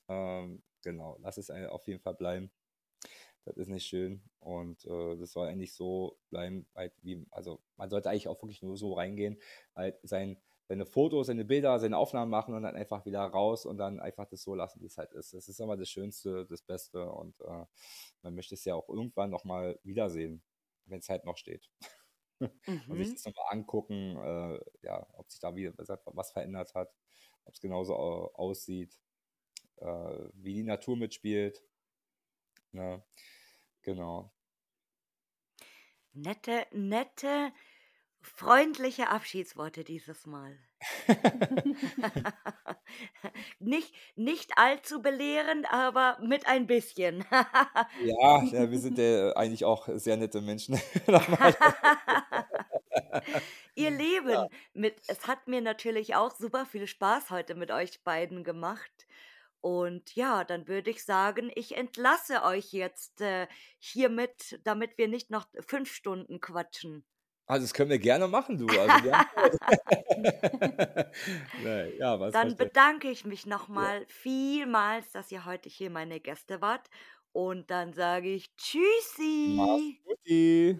Ähm, genau, lass es auf jeden Fall bleiben. Das ist nicht schön und äh, das soll eigentlich so bleiben, halt wie, also man sollte eigentlich auch wirklich nur so reingehen, halt sein, seine Fotos, seine Bilder, seine Aufnahmen machen und dann einfach wieder raus und dann einfach das so lassen, wie es halt ist. Das ist immer das Schönste, das Beste und äh, man möchte es ja auch irgendwann nochmal wiedersehen, wenn es halt noch steht. Und sich Mhm. das nochmal angucken, äh, ja, ob sich da wieder was verändert hat, ob es genauso au- aussieht, äh, wie die Natur mitspielt. Ne? Genau. Nette, nette, freundliche Abschiedsworte dieses Mal. nicht, nicht allzu belehrend, aber mit ein bisschen. Ja, ja, wir sind ja eigentlich auch sehr nette Menschen. Ihr Lieben, mit, es hat mir natürlich auch super viel Spaß heute mit euch beiden gemacht. Und ja, dann würde ich sagen, ich entlasse euch jetzt äh, hiermit, damit wir nicht noch fünf Stunden quatschen. Also das können wir gerne machen, du. Also haben Nee, ja, was Dann verstehe. bedanke ich mich nochmal vielmals, dass ihr heute hier meine Gäste wart. Und dann sage ich Mach's Tschüssi. guti.